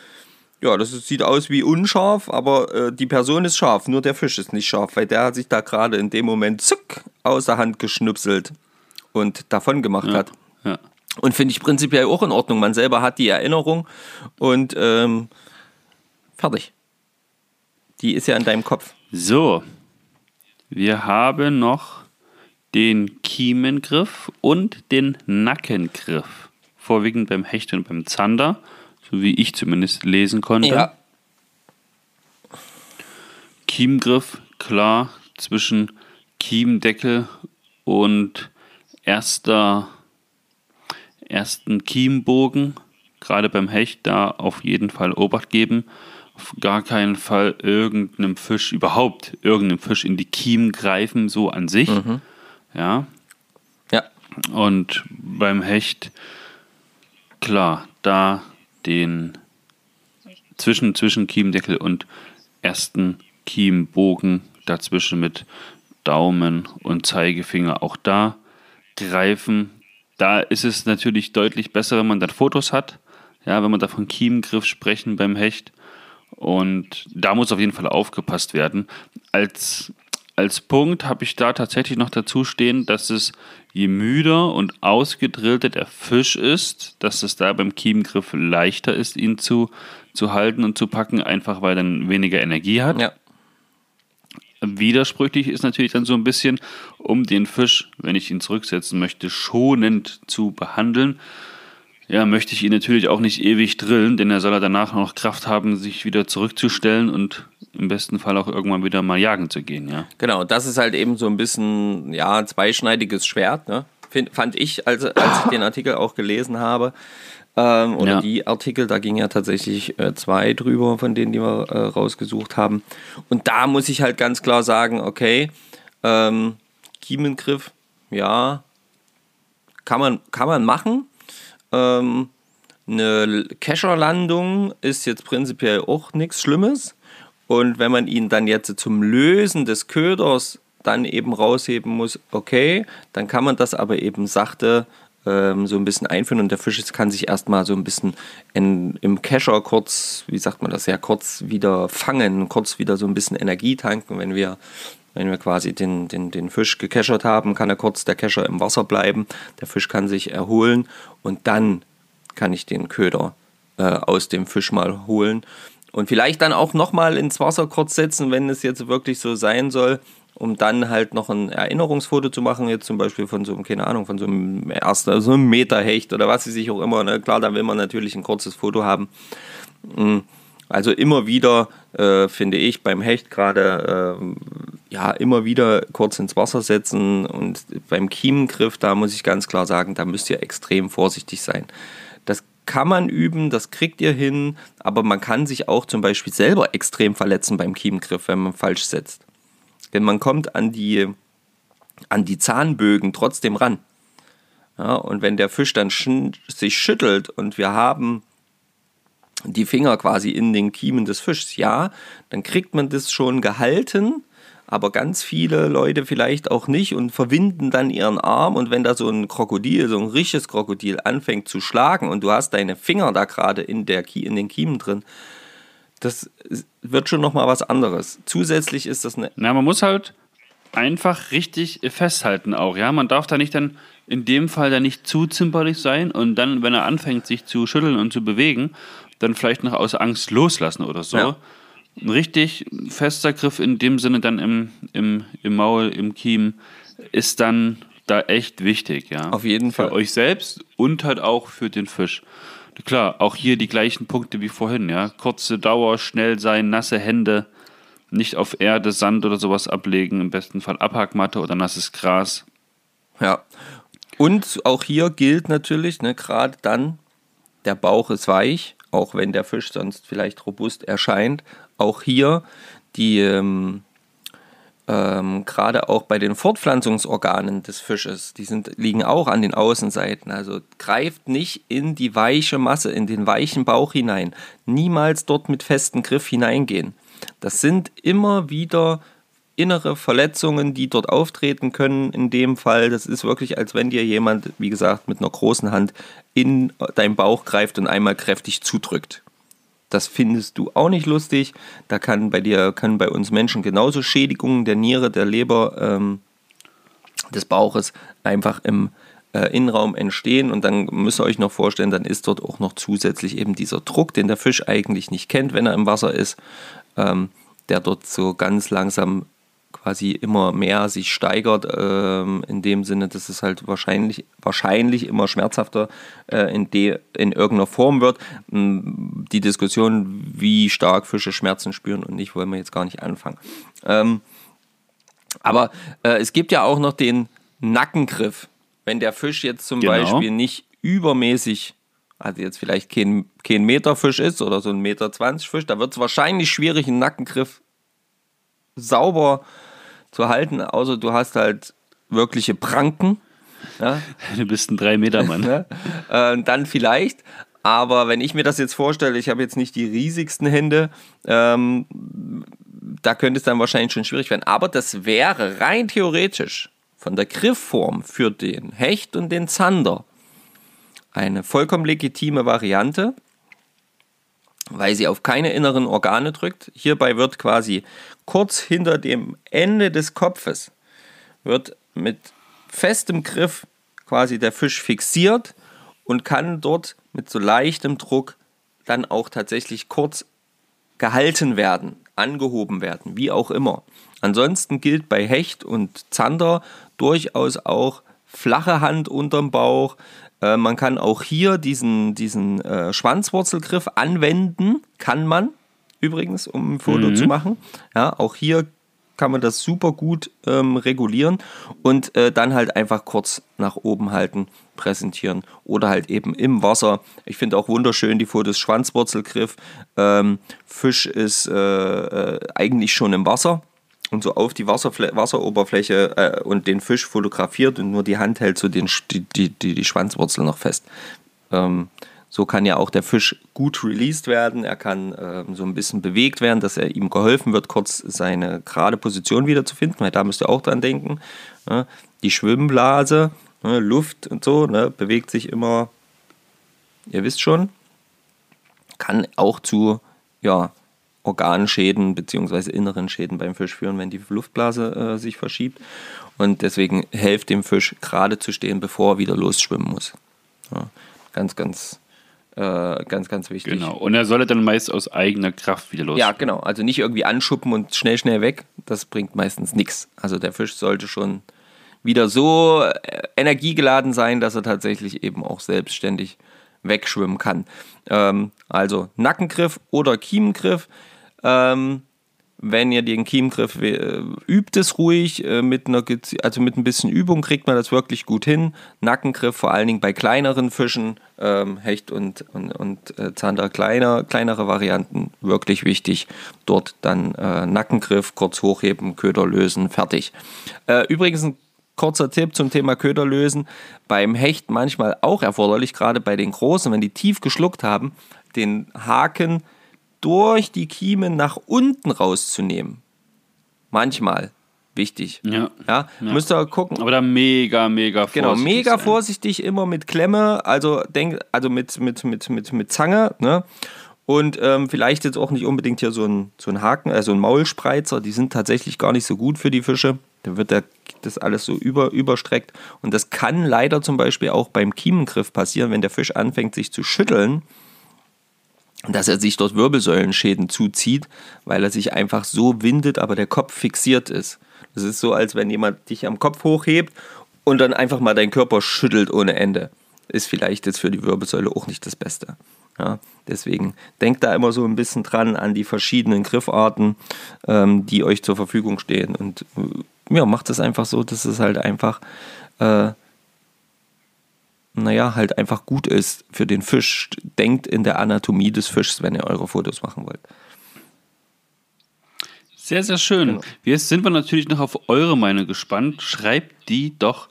ja, das sieht aus wie unscharf, aber äh, die Person ist scharf, nur der Fisch ist nicht scharf, weil der hat sich da gerade in dem Moment zuck aus der Hand geschnupselt und davon gemacht Ja, hat. ja. Und finde ich prinzipiell auch in Ordnung. Man selber hat die Erinnerung und ähm, fertig. Die ist ja in deinem Kopf. So, wir haben noch den Kiemengriff und den Nackengriff. Vorwiegend beim Hecht und beim Zander, so wie ich zumindest lesen konnte. Kiemgriff, klar, zwischen Kiemdeckel und erster, ersten Kiembogen. Gerade beim Hecht da auf jeden Fall Obacht geben. Auf gar keinen Fall irgendeinem Fisch, überhaupt irgendeinem Fisch in die Kiem greifen, so an sich. Ja. Ja. Und beim Hecht, klar, da den zwischen, zwischen Kiemdeckel und ersten Kiembogen dazwischen mit Daumen und Zeigefinger auch da greifen. Da ist es natürlich deutlich besser, wenn man dann Fotos hat. Ja, wenn man da von Kiemgriff sprechen beim Hecht. Und da muss auf jeden Fall aufgepasst werden. Als, als Punkt habe ich da tatsächlich noch dazu stehen, dass es je müder und ausgedrillter der Fisch ist, dass es da beim Kiemgriff leichter ist, ihn zu, zu halten und zu packen, einfach weil er dann weniger Energie hat. Ja. Widersprüchlich ist natürlich dann so ein bisschen, um den Fisch, wenn ich ihn zurücksetzen möchte, schonend zu behandeln. Ja, möchte ich ihn natürlich auch nicht ewig drillen, denn er soll ja danach noch Kraft haben, sich wieder zurückzustellen und im besten Fall auch irgendwann wieder mal jagen zu gehen, ja. Genau, das ist halt eben so ein bisschen, ja, zweischneidiges Schwert, ne? Find, fand ich, als, als ich den Artikel auch gelesen habe. Ähm, oder Ja. die Artikel, da ging ja tatsächlich äh, zwei drüber, von denen, die wir äh, rausgesucht haben. Und da muss ich halt ganz klar sagen, okay, ähm, Kiemengriff, ja, kann man, kann man machen. Ähm, eine Kescherlandung ist jetzt prinzipiell auch nichts Schlimmes. Und wenn man ihn dann jetzt zum Lösen des Köders dann eben rausheben muss, okay, dann kann man das aber eben sachte ähm, so ein bisschen einführen und der Fisch kann sich erstmal so ein bisschen in, im Kescher kurz, wie sagt man das, ja, kurz wieder fangen, kurz wieder so ein bisschen Energie tanken. Wenn wir, wenn wir quasi den, den, den Fisch gekeschert haben, kann er kurz der Kescher im Wasser bleiben, der Fisch kann sich erholen und dann kann ich den Köder äh, aus dem Fisch mal holen. und vielleicht dann auch nochmal ins Wasser kurz setzen, wenn es jetzt wirklich so sein soll, um dann halt noch ein Erinnerungsfoto zu machen, jetzt zum Beispiel von so einem, keine Ahnung, von so einem ersten, so einem Meterhecht oder was sie sich auch immer. Ne? Klar, da will man natürlich ein kurzes Foto haben. Mm, also immer wieder, äh, finde ich, beim Hecht gerade, äh, ja, immer wieder kurz ins Wasser setzen und beim Kiemengriff, da muss ich ganz klar sagen, da müsst ihr extrem vorsichtig sein. Das kann man üben, das kriegt ihr hin, aber man kann sich auch zum Beispiel selber extrem verletzen beim Kiemengriff, wenn man falsch setzt. Denn man kommt an die, an die Zahnbögen trotzdem ran. Ja, und wenn der Fisch dann sich schüttelt und wir haben die Finger quasi in den Kiemen des Fischs, ja, dann kriegt man das schon gehalten, aber ganz viele Leute vielleicht auch nicht und verwinden dann ihren Arm und wenn da so ein Krokodil, so ein richtiges Krokodil anfängt zu schlagen und du hast deine Finger da gerade in, in den Kiemen drin, das wird schon nochmal was anderes. Zusätzlich ist das eine. Na, man muss halt einfach richtig festhalten auch, ja. Man darf da nicht dann in dem Fall dann nicht zu zimperlich sein und dann, wenn er anfängt, sich zu schütteln und zu bewegen, dann vielleicht noch aus Angst loslassen oder so. Ja. Ein richtig fester Griff in dem Sinne dann im, im, im Maul, im Kiem, ist dann da echt wichtig, ja. Auf jeden Fall. Für euch selbst und halt auch für den Fisch. Klar, auch hier die gleichen Punkte wie vorhin, ja. Kurze Dauer, schnell sein, nasse Hände, nicht auf Erde, Sand oder sowas ablegen, im besten Fall Abhackmatte oder nasses Gras. Ja. Und auch hier gilt natürlich, ne, gerade dann, der Bauch ist weich, auch wenn der Fisch sonst vielleicht robust erscheint. Auch hier die ähm, ähm, gerade auch bei den Fortpflanzungsorganen des Fisches, die sind, liegen auch an den Außenseiten. Also greift nicht in die weiche Masse, in den weichen Bauch hinein. Niemals dort mit festem Griff hineingehen. Das sind immer wieder innere Verletzungen, die dort auftreten können. In dem Fall, das ist wirklich, als wenn dir jemand, wie gesagt, mit einer großen Hand in deinen Bauch greift und einmal kräftig zudrückt. Das findest du auch nicht lustig. Da kann bei dir, können bei uns Menschen genauso Schädigungen der Niere, der Leber, ähm, des Bauches einfach im äh, Innenraum entstehen. Und dann müsst ihr euch noch vorstellen, dann ist dort auch noch zusätzlich eben dieser Druck, den der Fisch eigentlich nicht kennt, wenn er im Wasser ist, ähm, der dort so ganz langsam quasi immer mehr sich steigert, ähm, in dem Sinne, dass es halt wahrscheinlich, wahrscheinlich immer schmerzhafter äh, in, de, in irgendeiner Form wird. Ähm, die Diskussion, wie stark Fische Schmerzen spüren und nicht, wollen wir jetzt gar nicht anfangen. Ähm, aber äh, es gibt ja auch noch den Nackengriff. Wenn der Fisch jetzt zum genau. Beispiel nicht übermäßig also jetzt vielleicht kein, kein Meter Fisch ist oder so ein Meter 20 Fisch, da wird es wahrscheinlich schwierig, einen Nackengriff sauber zu halten, außer du hast halt wirkliche Pranken. Ja? [LAUGHS] Du bist ein 3-Meter-Mann. [LAUGHS] ja? äh, dann vielleicht. Aber wenn ich mir das jetzt vorstelle, ich habe jetzt nicht die riesigsten Hände, ähm, da könnte es dann wahrscheinlich schon schwierig werden. Aber das wäre rein theoretisch von der Griffform für den Hecht und den Zander eine vollkommen legitime Variante weil sie auf keine inneren Organe drückt. Hierbei wird quasi kurz hinter dem Ende des Kopfes wird mit festem Griff quasi der Fisch fixiert und kann dort mit so leichtem Druck dann auch tatsächlich kurz gehalten werden, angehoben werden, wie auch immer. Ansonsten gilt bei Hecht und Zander durchaus auch flache Hand unterm Bauch, äh, man kann auch hier diesen, diesen äh, Schwanzwurzelgriff anwenden, kann man übrigens, um ein Foto mhm. zu machen. Ja, auch hier kann man das super gut ähm, regulieren und äh, dann halt einfach kurz nach oben halten, präsentieren oder halt eben im Wasser. Ich finde auch wunderschön die Fotos Schwanzwurzelgriff. Ähm, Fisch ist äh, äh, eigentlich schon im Wasser und so auf die Wasserfl Wasseroberfläche äh, und den Fisch fotografiert und nur die Hand hält so den, die, die, die, die Schwanzwurzel noch fest. Ähm, so kann ja auch der Fisch gut released werden. Er kann ähm, so ein bisschen bewegt werden, dass er ihm geholfen wird, kurz seine gerade Position wiederzufinden, weil da müsst ihr auch dran denken. Ne? Die Schwimmblase, ne? Luft und so, ne? bewegt sich immer, ihr wisst schon, kann auch zu ja, Organschäden bzw. inneren Schäden beim Fisch führen, wenn die Luftblase äh, sich verschiebt. Und deswegen helft dem Fisch gerade zu stehen, bevor er wieder losschwimmen muss. Ja, ganz, ganz äh, ganz, ganz wichtig. Genau. Und er solle dann meist aus eigener Kraft wieder los. Ja, genau. Also nicht irgendwie anschuppen und schnell, schnell weg. Das bringt meistens nichts. Also der Fisch sollte schon wieder so äh, energiegeladen sein, dass er tatsächlich eben auch selbstständig wegschwimmen kann. Ähm, also Nackengriff oder Kiemengriff. Ähm, wenn ihr den Kiemengriff äh, übt es ruhig, äh, mit einer, also mit ein bisschen Übung kriegt man das wirklich gut hin. Nackengriff vor allen Dingen bei kleineren Fischen, ähm, Hecht und, und, und äh, Zander kleiner, kleinere Varianten, wirklich wichtig. Dort dann äh, Nackengriff, kurz hochheben, Köder lösen, fertig. Äh, übrigens ein kurzer Tipp zum Thema Köder lösen. Beim Hecht manchmal auch erforderlich, gerade bei den Großen, wenn die tief geschluckt haben, den Haken durch die Kiemen nach unten rauszunehmen. Manchmal wichtig. Ja. Ja, Ja. müsst ihr gucken. Aber da mega, mega vorsichtig Genau, mega sein. vorsichtig immer mit Klemme, also denk, also mit, mit, mit, mit, mit Zange, ne? Und ähm, vielleicht jetzt auch nicht unbedingt hier so ein, so ein Haken, also ein Maulspreizer, die sind tatsächlich gar nicht so gut für die Fische. Da wird der, das alles so über, überstreckt. Und das kann leider zum Beispiel auch beim Kiemengriff passieren, wenn der Fisch anfängt, sich zu schütteln, dass er sich dort Wirbelsäulenschäden zuzieht, weil er sich einfach so windet, aber der Kopf fixiert ist. Das ist so, als wenn jemand dich am Kopf hochhebt und dann einfach mal deinen Körper schüttelt ohne Ende. Ist vielleicht jetzt für die Wirbelsäule auch nicht das Beste. Ja, deswegen denkt da immer so ein bisschen dran an die verschiedenen Griffarten, ähm, die euch zur Verfügung stehen. Und äh, ja, macht es einfach so, dass es halt einfach, äh, naja, halt einfach gut ist für den Fisch. Denkt in der Anatomie des Fischs, wenn ihr eure Fotos machen wollt. Sehr, sehr schön. Genau. Jetzt sind wir natürlich noch auf eure Meinung gespannt. Schreibt die doch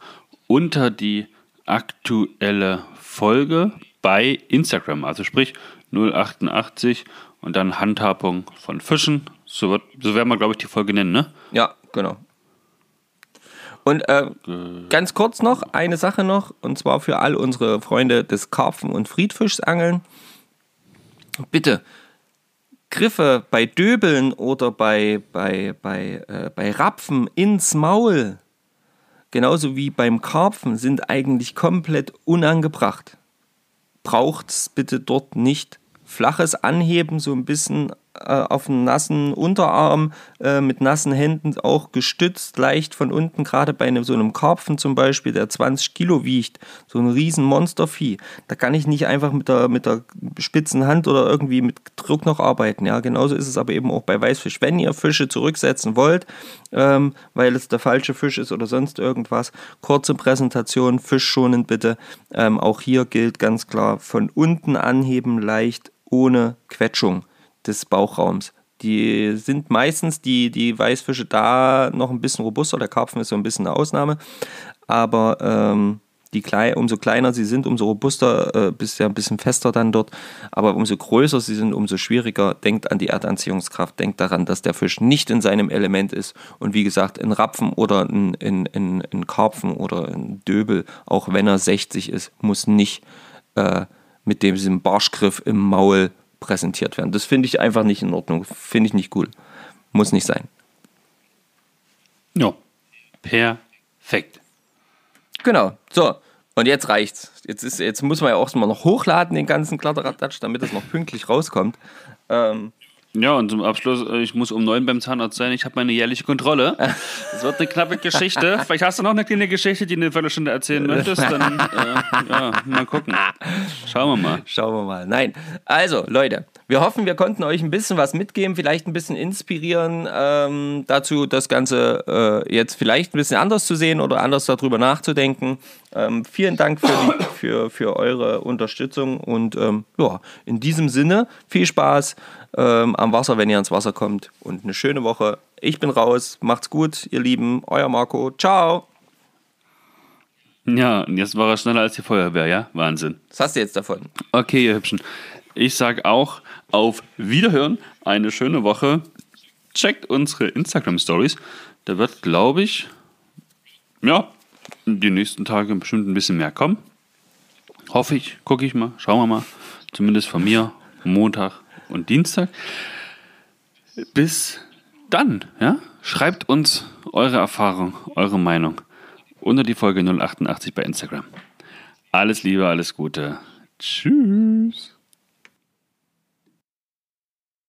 unter die aktuelle Folge bei Instagram. Also sprich 088 und dann Handhabung von Fischen. So, wird, so werden wir, glaube ich, die Folge nennen, ne? Ja, genau. Und äh, ganz kurz noch, eine Sache noch, und zwar für all unsere Freunde des Karpfen- und Friedfischsangeln. Bitte, Griffe bei Döbeln oder bei, bei, bei, äh, bei Rapfen ins Maul, genauso wie beim Karpfen, sind eigentlich komplett unangebracht. Braucht es bitte dort nicht. Flaches Anheben, so ein bisschen äh, auf den nassen Unterarm, äh, mit nassen Händen auch gestützt, leicht von unten, gerade bei einem, so einem Karpfen zum Beispiel, der 20 Kilo wiegt, so ein riesen Monstervieh. Da kann ich nicht einfach mit der, mit der spitzen Hand oder irgendwie mit Druck noch arbeiten. Ja, genauso ist es aber eben auch bei Weißfisch. Wenn ihr Fische zurücksetzen wollt, ähm, weil es der falsche Fisch ist oder sonst irgendwas, kurze Präsentation, fischschonend bitte. Ähm, auch hier gilt ganz klar, von unten anheben, leicht, ohne Quetschung des Bauchraums. Die sind meistens die, die Weißfische da noch ein bisschen robuster. Der Karpfen ist so ein bisschen eine Ausnahme. Aber ähm, die klei umso kleiner sie sind, umso robuster, äh, bist ja ein bisschen fester dann dort. Aber umso größer sie sind, umso schwieriger. Denkt an die Erdanziehungskraft. Denkt daran, dass der Fisch nicht in seinem Element ist. Und wie gesagt, ein Rapfen oder ein, ein, ein, ein Karpfen oder ein Döbel, auch wenn er 60 ist, muss nicht äh, mit dem- diesem Barschgriff im Maul präsentiert werden. Das finde ich einfach nicht in Ordnung. Finde ich nicht cool. Muss nicht sein. Ja. Perfekt. Genau. So. Und jetzt reicht's. Jetzt, ist, jetzt muss man ja auch mal noch hochladen, den ganzen Kladderadatsch, damit es noch pünktlich rauskommt. Ähm, Ja, und zum Abschluss, äh, ich muss um neun beim Zahnarzt sein. Ich habe meine jährliche Kontrolle. [LAUGHS] Es wird eine knappe Geschichte. Vielleicht hast du noch eine kleine Geschichte, die du eine Viertelstunde erzählen möchtest. Dann, äh, ja, mal gucken. [LAUGHS] Schauen wir mal. Schauen wir mal. Nein. Also, Leute, wir hoffen, wir konnten euch ein bisschen was mitgeben, vielleicht ein bisschen inspirieren ähm, dazu, das Ganze äh, jetzt vielleicht ein bisschen anders zu sehen oder anders darüber nachzudenken. Ähm, vielen Dank für, die, für, für eure Unterstützung und ähm, ja, in diesem Sinne viel Spaß ähm, am Wasser, wenn ihr ans Wasser kommt und eine schöne Woche. Ich bin raus. Macht's gut, ihr Lieben. Euer Marco. Ciao. Ja, und jetzt war er schneller als die Feuerwehr, ja? Wahnsinn. Was hast du jetzt davon? Okay, ihr Hübschen. Ich sag auch auf Wiederhören, eine schöne Woche. Checkt unsere Instagram-Stories. Da wird, glaube ich, ja, die nächsten Tage bestimmt ein bisschen mehr kommen. Hoffe ich, gucke ich mal, schauen wir mal. Zumindest von mir, Montag und Dienstag. Bis dann, ja? Schreibt uns eure Erfahrung, eure Meinung unter die Folge 088 bei Instagram. Alles Liebe, alles Gute. Tschüss.